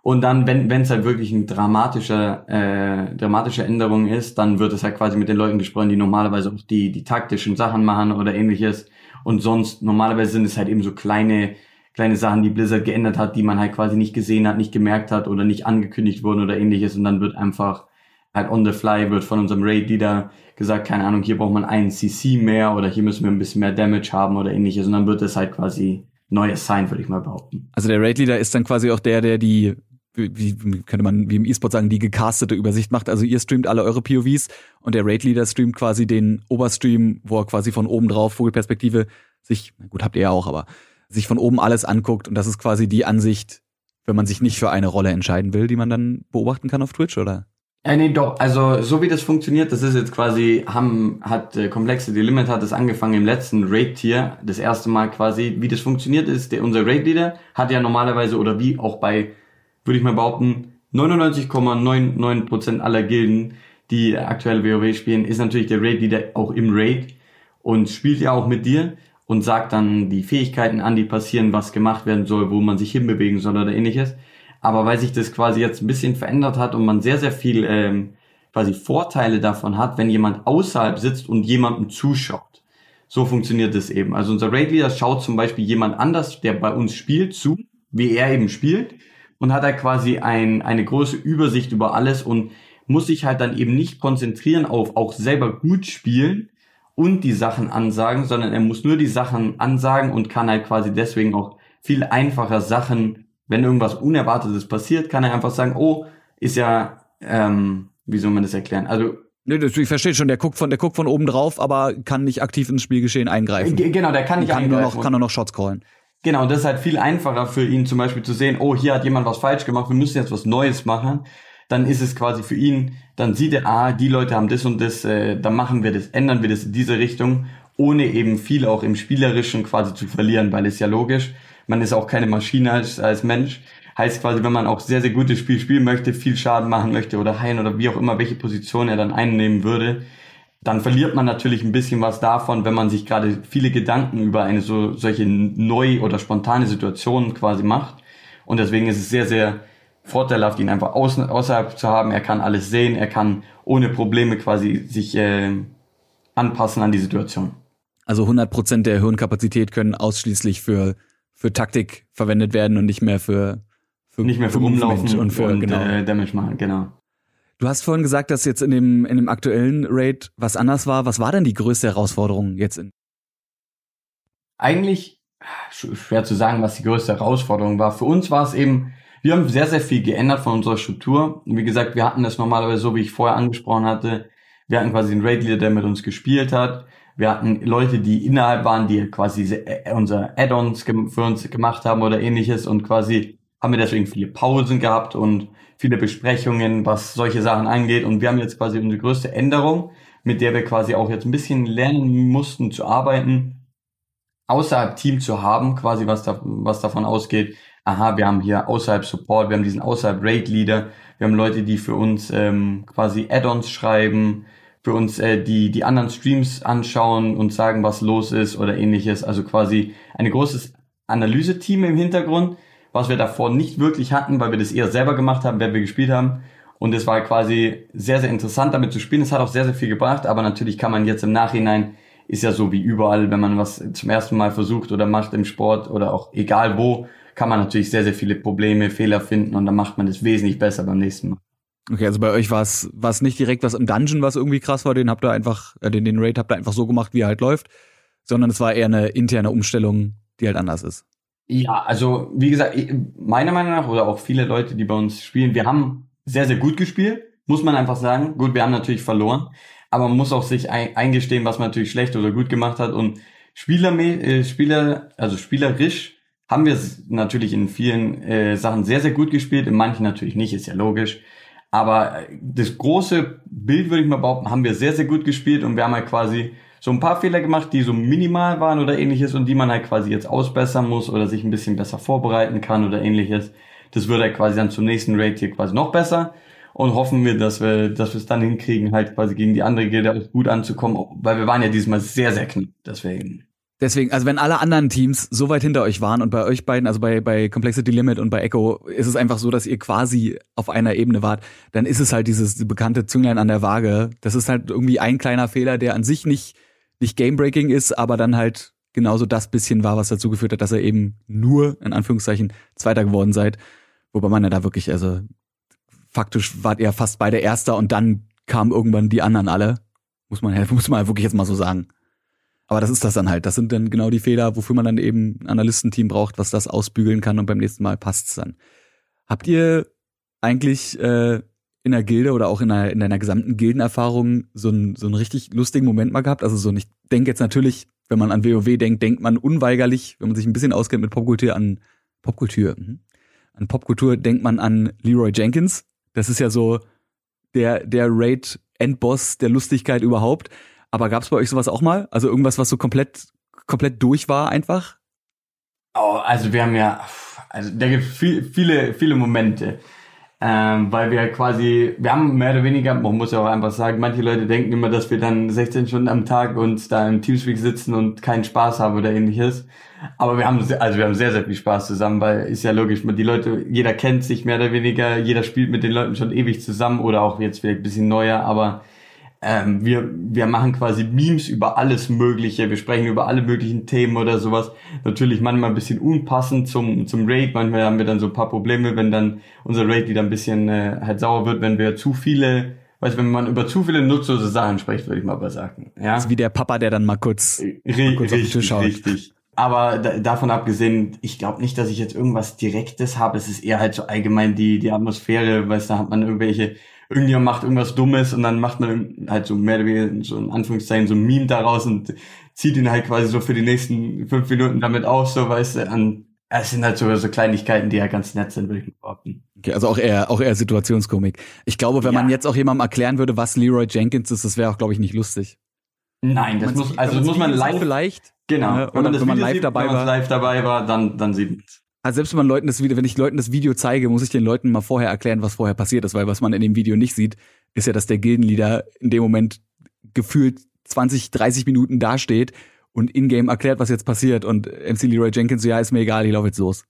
Und dann, wenn es halt wirklich ein dramatischer, äh, dramatische Änderung ist, dann wird es halt quasi mit den Leuten gesprochen, die normalerweise auch die, die taktischen Sachen machen oder ähnliches. Und sonst, normalerweise sind es halt eben so kleine, kleine Sachen, die Blizzard geändert hat, die man halt quasi nicht gesehen hat, nicht gemerkt hat oder nicht angekündigt wurden oder ähnliches. Und dann wird einfach halt on the fly wird von unserem Raid-Leader gesagt, keine Ahnung, hier braucht man einen CC mehr oder hier müssen wir ein bisschen mehr Damage haben oder ähnliches. Und dann wird es halt quasi neu assigned, würde ich mal behaupten. Also der Raid-Leader ist dann quasi auch der, der die wie, wie könnte man wie im E-Sport sagen, die gecastete Übersicht macht. Also ihr streamt alle eure POVs und der Raid Leader streamt quasi den Oberstream, wo er quasi von oben drauf Vogelperspektive sich, gut habt ihr ja auch, aber sich von oben alles anguckt und das ist quasi die Ansicht, wenn man sich nicht für eine Rolle entscheiden will, die man dann beobachten kann auf Twitch, oder? Äh, nee, doch. Also so wie das funktioniert, das ist jetzt quasi, haben, hat äh, Complexity Limit hat das angefangen im letzten Raid-Tier, das erste Mal quasi, wie das funktioniert ist, der, unser Raid-Leader hat ja normalerweise, oder wie auch bei würde ich mal behaupten, 99,99% aller Gilden, die aktuell WoW spielen, ist natürlich der Raid-Leader auch im Raid und spielt ja auch mit dir und sagt dann die Fähigkeiten an, die passieren, was gemacht werden soll, wo man sich hinbewegen soll oder ähnliches. Aber weil sich das quasi jetzt ein bisschen verändert hat und man sehr, sehr viel ähm, quasi Vorteile davon hat, wenn jemand außerhalb sitzt und jemandem zuschaut. So funktioniert es eben. Also unser Raid-Leader schaut zum Beispiel jemand anders, der bei uns spielt, zu, wie er eben spielt und hat halt quasi ein, eine große Übersicht über alles und muss sich halt dann eben nicht konzentrieren auf auch selber gut spielen und die Sachen ansagen, sondern er muss nur die Sachen ansagen und kann halt quasi deswegen auch viel einfacher Sachen, wenn irgendwas Unerwartetes passiert, kann er einfach sagen, oh, ist ja, ähm, wie soll man das erklären? Also Nee, ich verstehe schon, der guckt von, der guckt von oben drauf, aber kann nicht aktiv ins Spielgeschehen eingreifen. Genau, der kann nicht kann eingreifen. Nur noch, kann nur noch Shots callen. Genau, das ist halt viel einfacher für ihn zum Beispiel zu sehen, oh, hier hat jemand was falsch gemacht, wir müssen jetzt was Neues machen. Dann ist es quasi für ihn, dann sieht er, ah, die Leute haben das und das, äh, dann machen wir das, ändern wir das in diese Richtung, ohne eben viel auch im Spielerischen quasi zu verlieren, weil es ja logisch, man ist auch keine Maschine als, als Mensch. Heißt quasi, wenn man auch sehr, sehr gutes Spiel spielen möchte, viel Schaden machen möchte oder heilen oder wie auch immer, welche Position er dann einnehmen würde, dann verliert man natürlich ein bisschen was davon, wenn man sich gerade viele Gedanken über eine so solche neu oder spontane Situation quasi macht. Und deswegen ist es sehr, sehr vorteilhaft, ihn einfach außen, außerhalb zu haben. Er kann alles sehen, er kann ohne Probleme quasi sich äh, anpassen an die Situation. Also 100% der Hirnkapazität können ausschließlich für, für Taktik verwendet werden und nicht mehr für, für nicht mehr für, für Umlaufen und für und, genau. äh, Damage machen, genau. Du hast vorhin gesagt, dass jetzt in dem, in dem aktuellen Raid was anders war. Was war denn die größte Herausforderung jetzt in? Eigentlich schwer zu sagen, was die größte Herausforderung war. Für uns war es eben, wir haben sehr, sehr viel geändert von unserer Struktur. Wie gesagt, wir hatten das normalerweise so, wie ich vorher angesprochen hatte. Wir hatten quasi einen Raid-Leader, der mit uns gespielt hat. Wir hatten Leute, die innerhalb waren, die quasi äh, unser Add-ons für uns gemacht haben oder ähnliches und quasi haben wir deswegen viele Pausen gehabt und viele Besprechungen, was solche Sachen angeht. Und wir haben jetzt quasi unsere größte Änderung, mit der wir quasi auch jetzt ein bisschen lernen mussten zu arbeiten, außerhalb Team zu haben, quasi was, da, was davon ausgeht. Aha, wir haben hier außerhalb Support, wir haben diesen außerhalb Raid Leader, wir haben Leute, die für uns ähm, quasi Add-ons schreiben, für uns äh, die die anderen Streams anschauen und sagen, was los ist oder ähnliches. Also quasi ein großes Analyse-Team im Hintergrund, was wir davor nicht wirklich hatten, weil wir das eher selber gemacht haben, wer wir gespielt haben. Und es war quasi sehr, sehr interessant damit zu spielen. Es hat auch sehr, sehr viel gebracht, aber natürlich kann man jetzt im Nachhinein, ist ja so wie überall, wenn man was zum ersten Mal versucht oder macht im Sport oder auch egal wo, kann man natürlich sehr, sehr viele Probleme, Fehler finden und dann macht man es wesentlich besser beim nächsten Mal. Okay, also bei euch war es war es nicht direkt was im Dungeon, was irgendwie krass war, den habt ihr einfach, äh, den, den Raid habt ihr einfach so gemacht, wie er halt läuft, sondern es war eher eine interne Umstellung, die halt anders ist. Ja, also wie gesagt, meiner Meinung nach oder auch viele Leute, die bei uns spielen, wir haben sehr, sehr gut gespielt, muss man einfach sagen. Gut, wir haben natürlich verloren, aber man muss auch sich eingestehen, was man natürlich schlecht oder gut gemacht hat. Und Spieler, äh, Spieler, also spielerisch haben wir natürlich in vielen äh, Sachen sehr, sehr gut gespielt, in manchen natürlich nicht, ist ja logisch. Aber äh, das große Bild, würde ich mal behaupten, haben wir sehr, sehr gut gespielt und wir haben halt quasi so ein paar Fehler gemacht, die so minimal waren oder ähnliches und die man halt quasi jetzt ausbessern muss oder sich ein bisschen besser vorbereiten kann oder ähnliches. Das wird halt quasi dann zum nächsten Raid hier quasi noch besser und hoffen wir, dass wir, dass wir es dann hinkriegen, halt quasi gegen die andere Gilde gut anzukommen, weil wir waren ja diesmal sehr, sehr knapp, deswegen. Deswegen, also wenn alle anderen Teams so weit hinter euch waren und bei euch beiden, also bei, bei Complexity Limit und bei Echo, ist es einfach so, dass ihr quasi auf einer Ebene wart, dann ist es halt dieses bekannte Zünglein an der Waage. Das ist halt irgendwie ein kleiner Fehler, der an sich nicht, nicht Gamebreaking ist, aber dann halt genauso das bisschen war, was dazu geführt hat, dass er eben nur, in Anführungszeichen, Zweiter geworden seid. Wobei man ja da wirklich, also faktisch wart ihr fast beide Erster und dann kamen irgendwann die anderen alle. Muss man, muss man wirklich jetzt mal so sagen. Aber das ist das dann halt. Das sind dann genau die Fehler, wofür man dann eben ein Analystenteam braucht, was das ausbügeln kann und beim nächsten Mal passt's dann. Habt ihr eigentlich äh, in der Gilde oder auch in, einer, in deiner gesamten Gildenerfahrung so einen, so einen richtig lustigen Moment mal gehabt? Also so, ich denke jetzt natürlich, wenn man an WoW denkt, denkt man unweigerlich, wenn man sich ein bisschen auskennt mit Popkultur, an Popkultur. Mhm. An Popkultur denkt man an Leroy Jenkins. Das ist ja so der, der Raid-Endboss der Lustigkeit überhaupt. Aber gab es bei euch sowas auch mal? Also irgendwas, was so komplett, komplett durch war einfach? Oh, also wir haben ja, also da gibt viel, viele, viele Momente. Ähm, weil wir quasi, wir haben mehr oder weniger, man muss ja auch einfach sagen, manche Leute denken immer, dass wir dann 16 Stunden am Tag uns da im Teamspeak sitzen und keinen Spaß haben oder ähnliches. Aber wir haben, also wir haben sehr, sehr viel Spaß zusammen, weil ist ja logisch, die Leute, jeder kennt sich mehr oder weniger, jeder spielt mit den Leuten schon ewig zusammen oder auch jetzt vielleicht ein bisschen neuer, aber ähm, wir, wir machen quasi Memes über alles Mögliche, wir sprechen über alle möglichen Themen oder sowas. Natürlich manchmal ein bisschen unpassend zum, zum Raid, manchmal haben wir dann so ein paar Probleme, wenn dann unser Raid wieder ein bisschen äh, halt sauer wird, wenn wir zu viele, weißt wenn man über zu viele nutzlose Sachen spricht, würde ich mal sagen. Ja? Das ist wie der Papa, der dann mal kurz, mal kurz richtig, auf den schaut. Richtig. Aber da, davon abgesehen, ich glaube nicht, dass ich jetzt irgendwas Direktes habe. Es ist eher halt so allgemein die, die Atmosphäre, weißt da hat man irgendwelche irgendjemand macht irgendwas Dummes und dann macht man halt so mehr oder weniger so in Anführungszeichen so ein Meme daraus und zieht ihn halt quasi so für die nächsten fünf Minuten damit aus, so weißt du, an es sind halt so, so Kleinigkeiten, die ja ganz nett sind, würde ich behaupten. Okay, also auch eher, auch eher Situationskomik. Ich glaube, wenn ja. man jetzt auch jemandem erklären würde, was Leroy Jenkins ist, das wäre auch, glaube ich, nicht lustig. Nein, das muss, also das muss man live vielleicht. Genau. Ja, wenn man, das wenn man live sieht, dabei war. live dabei war, dann, dann sieht man's. Also selbst wenn man Leuten das Video, wenn ich Leuten das Video zeige, muss ich den Leuten mal vorher erklären, was vorher passiert ist, weil was man in dem Video nicht sieht, ist ja, dass der Gildenleader in dem Moment gefühlt 20, 30 Minuten dasteht und in-game erklärt, was jetzt passiert und MC Leroy Jenkins so, ja, ist mir egal, ich laufe jetzt los.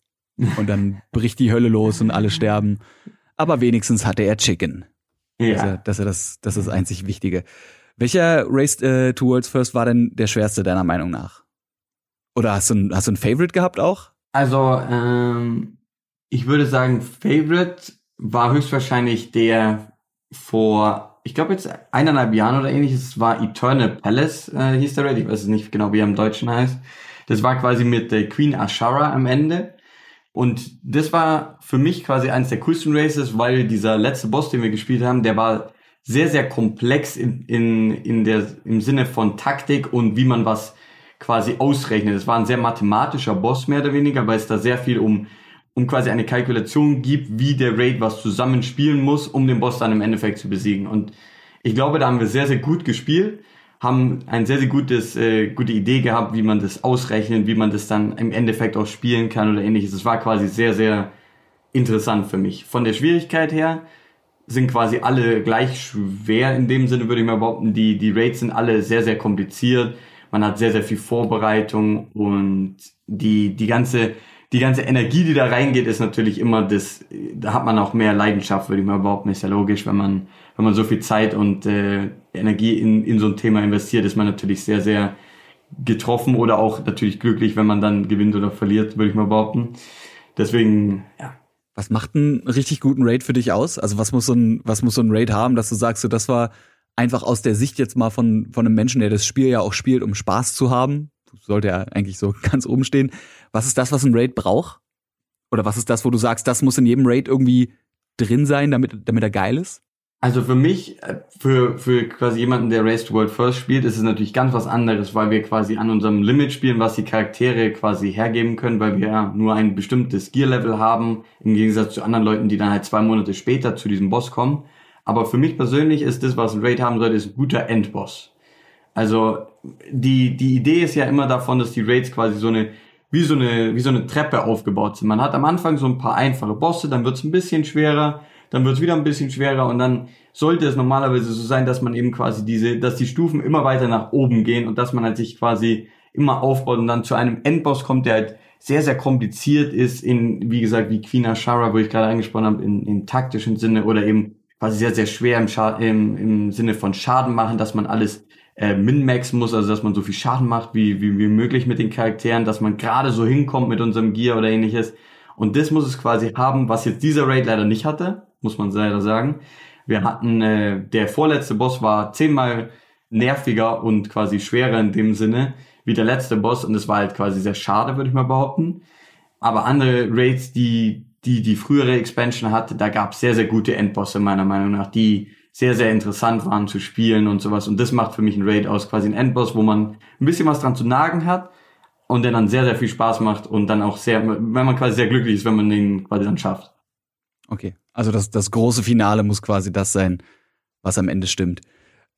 Und dann bricht die Hölle los und alle sterben. Aber wenigstens hatte er Chicken. Ja. Dass er, dass er das, das ist das einzig Wichtige. Welcher Race äh, to Worlds First war denn der schwerste deiner Meinung nach? Oder hast du ein, hast du ein Favorite gehabt auch? Also, ähm, ich würde sagen, Favorite war höchstwahrscheinlich der vor, ich glaube jetzt eineinhalb Jahren oder ähnliches, war Eternal Palace, äh, hieß der Raid. Ich weiß nicht genau, wie er im Deutschen heißt. Das war quasi mit der Queen Ashara am Ende. Und das war für mich quasi eines der coolsten Races, weil dieser letzte Boss, den wir gespielt haben, der war sehr, sehr komplex in, in, in der, im Sinne von Taktik und wie man was quasi ausrechnet. Es war ein sehr mathematischer Boss mehr oder weniger, weil es da sehr viel um, um quasi eine Kalkulation gibt, wie der Raid was zusammenspielen muss, um den Boss dann im Endeffekt zu besiegen. Und ich glaube, da haben wir sehr, sehr gut gespielt, haben ein sehr, sehr gutes, äh, gute Idee gehabt, wie man das ausrechnet, wie man das dann im Endeffekt auch spielen kann oder ähnliches. Es war quasi sehr, sehr interessant für mich. Von der Schwierigkeit her sind quasi alle gleich schwer in dem Sinne, würde ich mal behaupten. Die, die Raids sind alle sehr, sehr kompliziert man hat sehr, sehr viel Vorbereitung und die, die ganze, die ganze Energie, die da reingeht, ist natürlich immer das, da hat man auch mehr Leidenschaft, würde ich mal behaupten, ist ja logisch, wenn man, wenn man so viel Zeit und äh, Energie in, in so ein Thema investiert, ist man natürlich sehr, sehr getroffen oder auch natürlich glücklich, wenn man dann gewinnt oder verliert, würde ich mal behaupten. Deswegen, ja. Was macht einen richtig guten Raid für dich aus? Also was muss so ein, was muss so ein Raid haben, dass du sagst, so das war einfach aus der Sicht jetzt mal von, von einem Menschen, der das Spiel ja auch spielt, um Spaß zu haben, sollte er eigentlich so ganz oben stehen. Was ist das, was ein Raid braucht? Oder was ist das, wo du sagst, das muss in jedem Raid irgendwie drin sein, damit, damit er geil ist? Also für mich, äh, für, für quasi jemanden, der Race to World First spielt, ist es natürlich ganz was anderes, weil wir quasi an unserem Limit spielen, was die Charaktere quasi hergeben können, weil wir ja nur ein bestimmtes Gear-Level haben, im Gegensatz zu anderen Leuten, die dann halt zwei Monate später zu diesem Boss kommen. Aber für mich persönlich ist das, was ein Raid haben sollte, ist ein guter Endboss. Also die, die Idee ist ja immer davon, dass die Raids quasi so eine wie so eine wie so eine Treppe aufgebaut sind. Man hat am Anfang so ein paar einfache Bosse, dann wird es ein bisschen schwerer, dann wird es wieder ein bisschen schwerer und dann sollte es normalerweise so sein, dass man eben quasi diese, dass die Stufen immer weiter nach oben gehen und dass man halt sich quasi immer aufbaut und dann zu einem Endboss kommt, der halt sehr, sehr kompliziert ist in, wie gesagt, wie Queen Ashara, wo ich gerade angesprochen habe, in, in taktischen Sinne oder eben quasi sehr, sehr schwer im, Scha im, im Sinne von Schaden machen, dass man alles äh, min-maxen muss, also dass man so viel Schaden macht wie, wie, wie möglich mit den Charakteren, dass man gerade so hinkommt mit unserem Gear oder ähnliches. Und das muss es quasi haben, was jetzt dieser Raid leider nicht hatte muss man leider sagen. Wir hatten, äh, der vorletzte Boss war zehnmal nerviger und quasi schwerer in dem Sinne wie der letzte Boss und es war halt quasi sehr schade, würde ich mal behaupten. Aber andere Raids, die die, die frühere Expansion hatte, da gab es sehr, sehr gute Endbosse meiner Meinung nach, die sehr, sehr interessant waren zu spielen und sowas. Und das macht für mich ein Raid aus, quasi ein Endboss, wo man ein bisschen was dran zu nagen hat und der dann sehr, sehr viel Spaß macht und dann auch sehr, wenn man quasi sehr glücklich ist, wenn man den quasi dann schafft. Okay. Also das, das große Finale muss quasi das sein, was am Ende stimmt.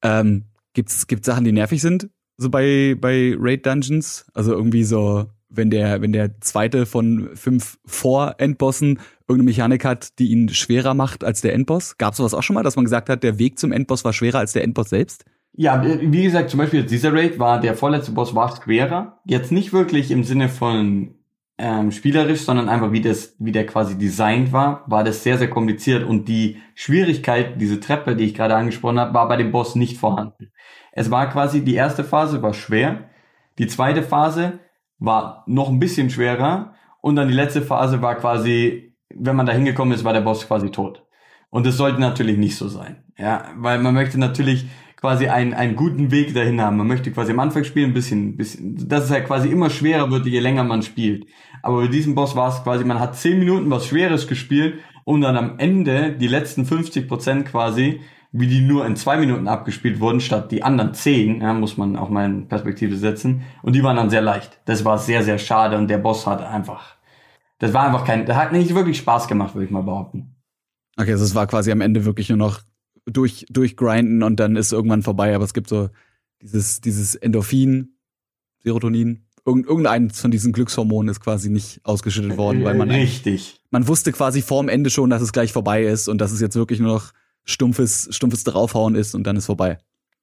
Ähm, gibt's, gibt's Sachen, die nervig sind? So bei, bei Raid Dungeons? Also irgendwie so, wenn der, wenn der zweite von fünf Vor-Endbossen irgendeine Mechanik hat, die ihn schwerer macht als der Endboss? Gab's sowas auch schon mal, dass man gesagt hat, der Weg zum Endboss war schwerer als der Endboss selbst? Ja, wie gesagt, zum Beispiel dieser Raid war, der vorletzte Boss war schwerer. Jetzt nicht wirklich im Sinne von ähm, spielerisch, sondern einfach wie das, wie der quasi designt war, war das sehr, sehr kompliziert und die Schwierigkeit, diese Treppe, die ich gerade angesprochen habe, war bei dem Boss nicht vorhanden. Es war quasi, die erste Phase war schwer, die zweite Phase war noch ein bisschen schwerer und dann die letzte Phase war quasi, wenn man da hingekommen ist, war der Boss quasi tot. Und das sollte natürlich nicht so sein. Ja, weil man möchte natürlich quasi einen, einen guten Weg dahin haben. Man möchte quasi am Anfang spielen ein bisschen, bisschen, dass es halt quasi immer schwerer wird, je länger man spielt. Aber bei diesem Boss war es quasi, man hat 10 Minuten was Schweres gespielt und dann am Ende die letzten 50 Prozent quasi, wie die nur in zwei Minuten abgespielt wurden, statt die anderen 10, ja, muss man auch mal in Perspektive setzen. Und die waren dann sehr leicht. Das war sehr, sehr schade und der Boss hat einfach, das war einfach kein, der hat nicht wirklich Spaß gemacht, würde ich mal behaupten. Okay, also es war quasi am Ende wirklich nur noch durch, durchgrinden und dann ist irgendwann vorbei. Aber es gibt so dieses, dieses Endorphin, Serotonin, irgendein von diesen Glückshormonen ist quasi nicht ausgeschüttet worden, weil man richtig. Man wusste quasi vorm Ende schon, dass es gleich vorbei ist und dass es jetzt wirklich nur noch stumpfes, stumpfes draufhauen ist und dann ist vorbei.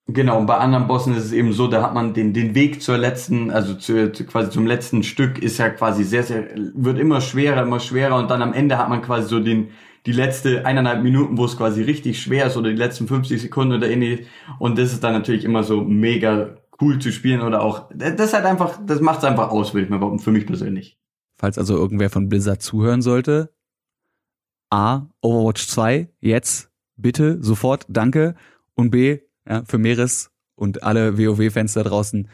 Genau, und bei anderen Bossen ist es eben so, da hat man den, den Weg zur letzten, also zu, zu, quasi zum letzten Stück ist ja quasi sehr, sehr, wird immer schwerer, immer schwerer und dann am Ende hat man quasi so den, die letzte eineinhalb Minuten, wo es quasi richtig schwer ist oder die letzten 50 Sekunden oder ähnlich. Und das ist dann natürlich immer so mega cool zu spielen oder auch, das ist halt einfach, das macht es einfach aus, würde ich mal behaupten, für mich persönlich. Falls also irgendwer von Blizzard zuhören sollte, A, Overwatch 2, jetzt, bitte, sofort, danke. Und B, ja, für Meeres und alle WoW-Fans da draußen,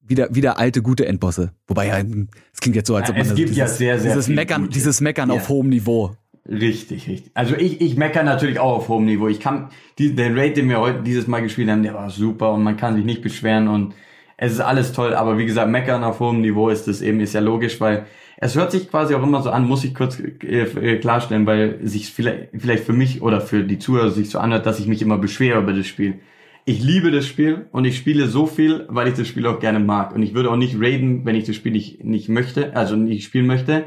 wieder, wieder alte, gute Endbosse. Wobei ja, es klingt jetzt so, als ob man es gibt dieses, ja sehr, sehr dieses Meckern, gute. dieses Meckern ja. auf hohem Niveau. Richtig, richtig. Also ich, ich meckere natürlich auch auf hohem Niveau. Ich kann, die, den Raid, den wir heute dieses Mal gespielt haben, der war super und man kann sich nicht beschweren und es ist alles toll. Aber wie gesagt, meckern auf hohem Niveau ist das eben, ist ja logisch, weil es hört sich quasi auch immer so an, muss ich kurz äh, äh, klarstellen, weil sich vielleicht, für mich oder für die Zuhörer sich so anhört, dass ich mich immer beschwere über das Spiel. Ich liebe das Spiel und ich spiele so viel, weil ich das Spiel auch gerne mag. Und ich würde auch nicht raiden, wenn ich das Spiel nicht, nicht möchte, also nicht spielen möchte.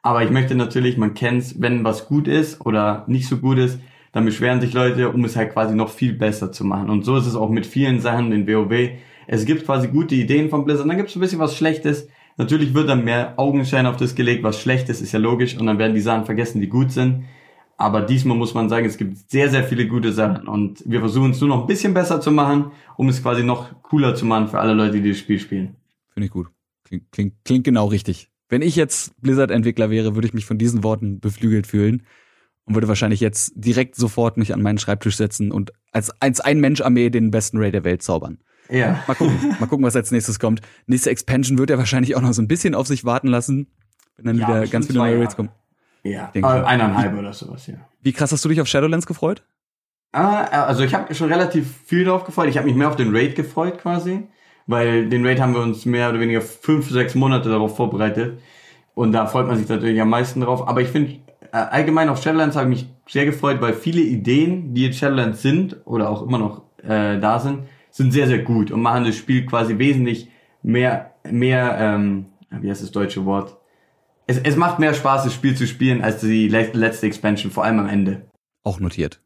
Aber ich möchte natürlich, man kennt's, wenn was gut ist oder nicht so gut ist, dann beschweren sich Leute, um es halt quasi noch viel besser zu machen. Und so ist es auch mit vielen Sachen in WoW. Es gibt quasi gute Ideen von Blizzard, dann gibt es ein bisschen was Schlechtes. Natürlich wird dann mehr Augenschein auf das gelegt, was schlecht ist, ist ja logisch. Und dann werden die Sachen vergessen, die gut sind. Aber diesmal muss man sagen, es gibt sehr, sehr viele gute Sachen. Und wir versuchen es nur noch ein bisschen besser zu machen, um es quasi noch cooler zu machen für alle Leute, die das Spiel spielen. Finde ich gut. Klingt, klingt, klingt genau richtig. Wenn ich jetzt Blizzard-Entwickler wäre, würde ich mich von diesen Worten beflügelt fühlen und würde wahrscheinlich jetzt direkt sofort mich an meinen Schreibtisch setzen und als, als ein Mensch-Armee den besten Raid der Welt zaubern. Ja. Mal gucken, mal gucken, was als nächstes kommt. Nächste Expansion wird ja wahrscheinlich auch noch so ein bisschen auf sich warten lassen, wenn dann ja, wieder ganz viele neue Raids kommen. Ja, äh, eineinhalb oder sowas, ja. Wie krass hast du dich auf Shadowlands gefreut? Ah, also ich habe schon relativ viel drauf gefreut. Ich habe mich mehr auf den Raid gefreut quasi, weil den Raid haben wir uns mehr oder weniger fünf, sechs Monate darauf vorbereitet. Und da freut man sich natürlich am meisten drauf. Aber ich finde, äh, allgemein auf Shadowlands habe ich mich sehr gefreut, weil viele Ideen, die in Shadowlands sind oder auch immer noch äh, da sind, sind sehr, sehr gut und machen das Spiel quasi wesentlich mehr, mehr, ähm, wie heißt das deutsche Wort? Es, es macht mehr Spaß, das Spiel zu spielen, als die letzte Expansion, vor allem am Ende. Auch notiert.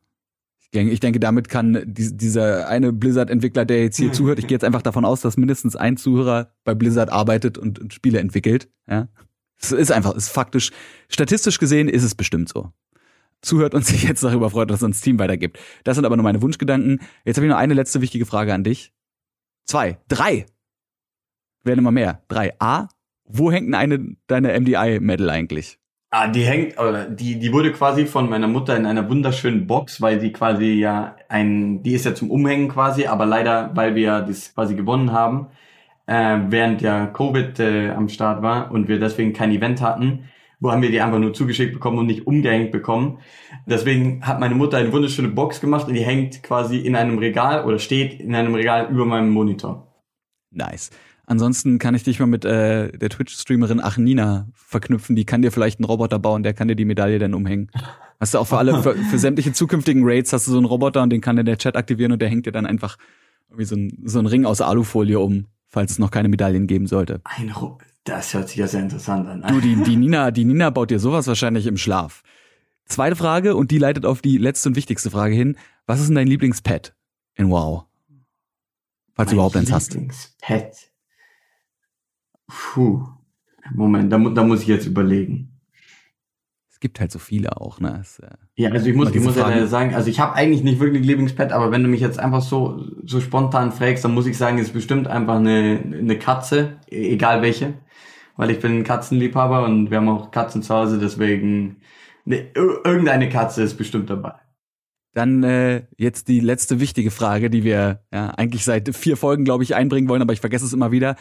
Ich denke, damit kann dieser eine Blizzard-Entwickler, der jetzt hier zuhört, ich gehe jetzt einfach davon aus, dass mindestens ein Zuhörer bei Blizzard arbeitet und, und Spiele entwickelt. Ja, es ist einfach, es ist faktisch, statistisch gesehen ist es bestimmt so. Zuhört und sich jetzt darüber freut, dass es uns Team weitergibt. Das sind aber nur meine Wunschgedanken. Jetzt habe ich noch eine letzte wichtige Frage an dich. Zwei, drei. Werden immer mehr. Drei. A. Wo hängt denn eine deine MDI-Medal eigentlich? Ah, die hängt, oder die, die wurde quasi von meiner Mutter in einer wunderschönen Box, weil sie quasi ja ein, die ist ja zum Umhängen quasi, aber leider, weil wir das quasi gewonnen haben, äh, während ja Covid äh, am Start war und wir deswegen kein Event hatten, wo haben wir die einfach nur zugeschickt bekommen und nicht umgehängt bekommen. Deswegen hat meine Mutter eine wunderschöne Box gemacht und die hängt quasi in einem Regal oder steht in einem Regal über meinem Monitor. Nice. Ansonsten kann ich dich mal mit äh, der Twitch-Streamerin Achnina verknüpfen. Die kann dir vielleicht einen Roboter bauen, der kann dir die Medaille dann umhängen. Hast du auch für alle, für, für sämtliche zukünftigen Raids hast du so einen Roboter und den kann dir der Chat aktivieren und der hängt dir dann einfach irgendwie so ein, so ein Ring aus Alufolie um, falls es noch keine Medaillen geben sollte. Ein Ro das hört sich ja sehr interessant an. Du, die, die Nina, die Nina baut dir sowas wahrscheinlich im Schlaf. Zweite Frage und die leitet auf die letzte und wichtigste Frage hin. Was ist denn dein Lieblingspet in WoW? Falls mein du überhaupt eins hast. Lieblingspet. Puh. Moment, da, da muss ich jetzt überlegen. Es gibt halt so viele auch, ne? Es, äh, ja, also ich muss, ich muss ja sagen, also ich habe eigentlich nicht wirklich ein Lieblingspet, aber wenn du mich jetzt einfach so, so spontan fragst, dann muss ich sagen, es ist bestimmt einfach eine, eine Katze, e-, egal welche. Weil ich bin ein Katzenliebhaber und wir haben auch Katzen zu Hause, deswegen ne, irgendeine Katze ist bestimmt dabei. Dann äh, jetzt die letzte wichtige Frage, die wir ja, eigentlich seit vier Folgen, glaube ich, einbringen wollen, aber ich vergesse es immer wieder.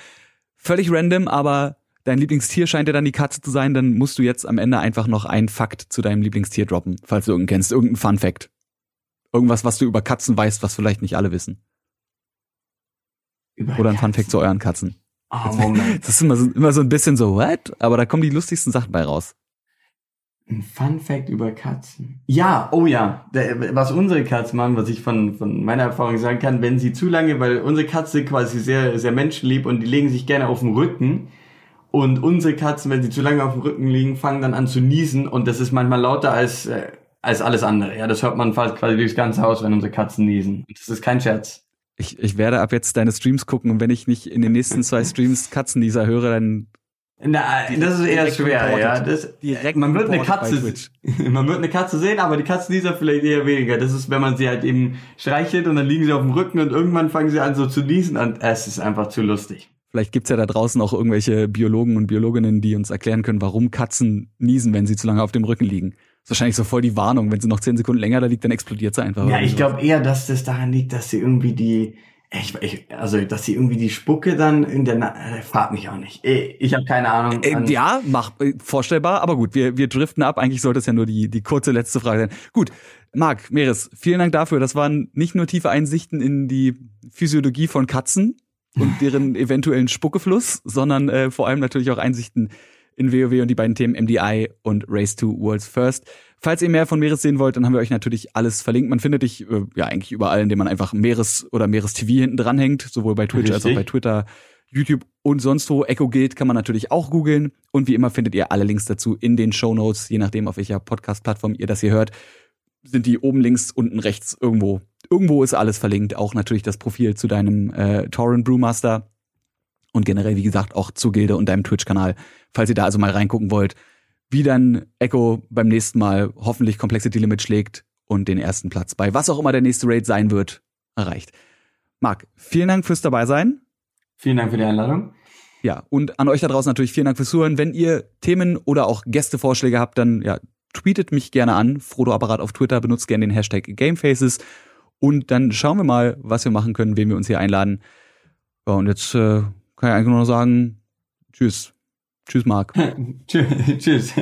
Völlig random, aber dein Lieblingstier scheint ja dann die Katze zu sein, dann musst du jetzt am Ende einfach noch einen Fakt zu deinem Lieblingstier droppen, falls du irgendeinen kennst, irgendein Fun Fact. Irgendwas, was du über Katzen weißt, was vielleicht nicht alle wissen. Über Oder ein Fun Fact zu euren Katzen. Oh, Moment. Das ist immer so, immer so ein bisschen so, what? Aber da kommen die lustigsten Sachen bei raus. Ein Fun Fact über Katzen. Ja, oh ja. Was unsere Katzen machen, was ich von, von meiner Erfahrung sagen kann, wenn sie zu lange, weil unsere Katze quasi sehr, sehr menschenlieb und die legen sich gerne auf den Rücken. Und unsere Katzen, wenn sie zu lange auf dem Rücken liegen, fangen dann an zu niesen und das ist manchmal lauter als, äh, als alles andere. Ja, das hört man fast quasi durchs ganze Haus, wenn unsere Katzen niesen. Das ist kein Scherz. Ich, ich werde ab jetzt deine Streams gucken und wenn ich nicht in den nächsten zwei Streams Katzennieser höre, dann na, das ist eher schwer, ja. Das, direkt man wird eine Katze, man wird eine Katze sehen, aber die Katzen dieser vielleicht eher weniger. Das ist, wenn man sie halt eben streichelt und dann liegen sie auf dem Rücken und irgendwann fangen sie an so zu niesen und es ist einfach zu lustig. Vielleicht gibt's ja da draußen auch irgendwelche Biologen und Biologinnen, die uns erklären können, warum Katzen niesen, wenn sie zu lange auf dem Rücken liegen. Das ist wahrscheinlich so voll die Warnung. Wenn sie noch zehn Sekunden länger da liegt, dann explodiert sie einfach. Ja, ich glaube eher, dass das daran liegt, dass sie irgendwie die, ich, ich, also, dass sie irgendwie die Spucke dann in der, Na äh, frag mich auch nicht. Ich habe keine Ahnung. Äh, ja, mach, äh, vorstellbar, aber gut, wir, wir driften ab. Eigentlich sollte es ja nur die, die kurze letzte Frage sein. Gut, Marc, Meres, vielen Dank dafür. Das waren nicht nur tiefe Einsichten in die Physiologie von Katzen, und deren eventuellen Spuckefluss, sondern äh, vor allem natürlich auch Einsichten in WoW und die beiden Themen MDI und Race to Worlds First. Falls ihr mehr von Meeres sehen wollt, dann haben wir euch natürlich alles verlinkt. Man findet dich äh, ja eigentlich überall, indem man einfach Meeres oder Meeres TV hinten dran hängt, sowohl bei Twitch Richtig. als auch bei Twitter, YouTube und sonst wo. Echo Guild kann man natürlich auch googeln. Und wie immer findet ihr alle Links dazu in den Show Notes, je nachdem, auf welcher Podcast-Plattform ihr das hier hört. Sind die oben links, unten rechts irgendwo Irgendwo ist alles verlinkt, auch natürlich das Profil zu deinem äh, Torrent Brewmaster und generell, wie gesagt, auch zu Gilde und deinem Twitch-Kanal, falls ihr da also mal reingucken wollt, wie dann Echo beim nächsten Mal hoffentlich Complexity Limit schlägt und den ersten Platz bei was auch immer der nächste Raid sein wird, erreicht. Marc, vielen Dank fürs dabei sein. Vielen Dank für die Einladung. Ja, und an euch da draußen natürlich vielen Dank fürs Zuhören. Wenn ihr Themen oder auch Gästevorschläge habt, dann ja, tweetet mich gerne an. Frodo Apparat auf Twitter, benutzt gerne den Hashtag Gamefaces und dann schauen wir mal, was wir machen können, wen wir uns hier einladen. Ja, und jetzt äh, kann ich eigentlich nur noch sagen, tschüss. Tschüss, Marc. tschüss.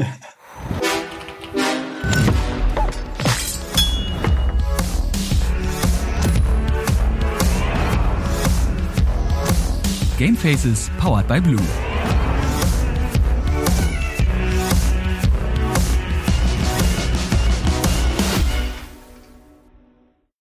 Gamefaces powered by Blue.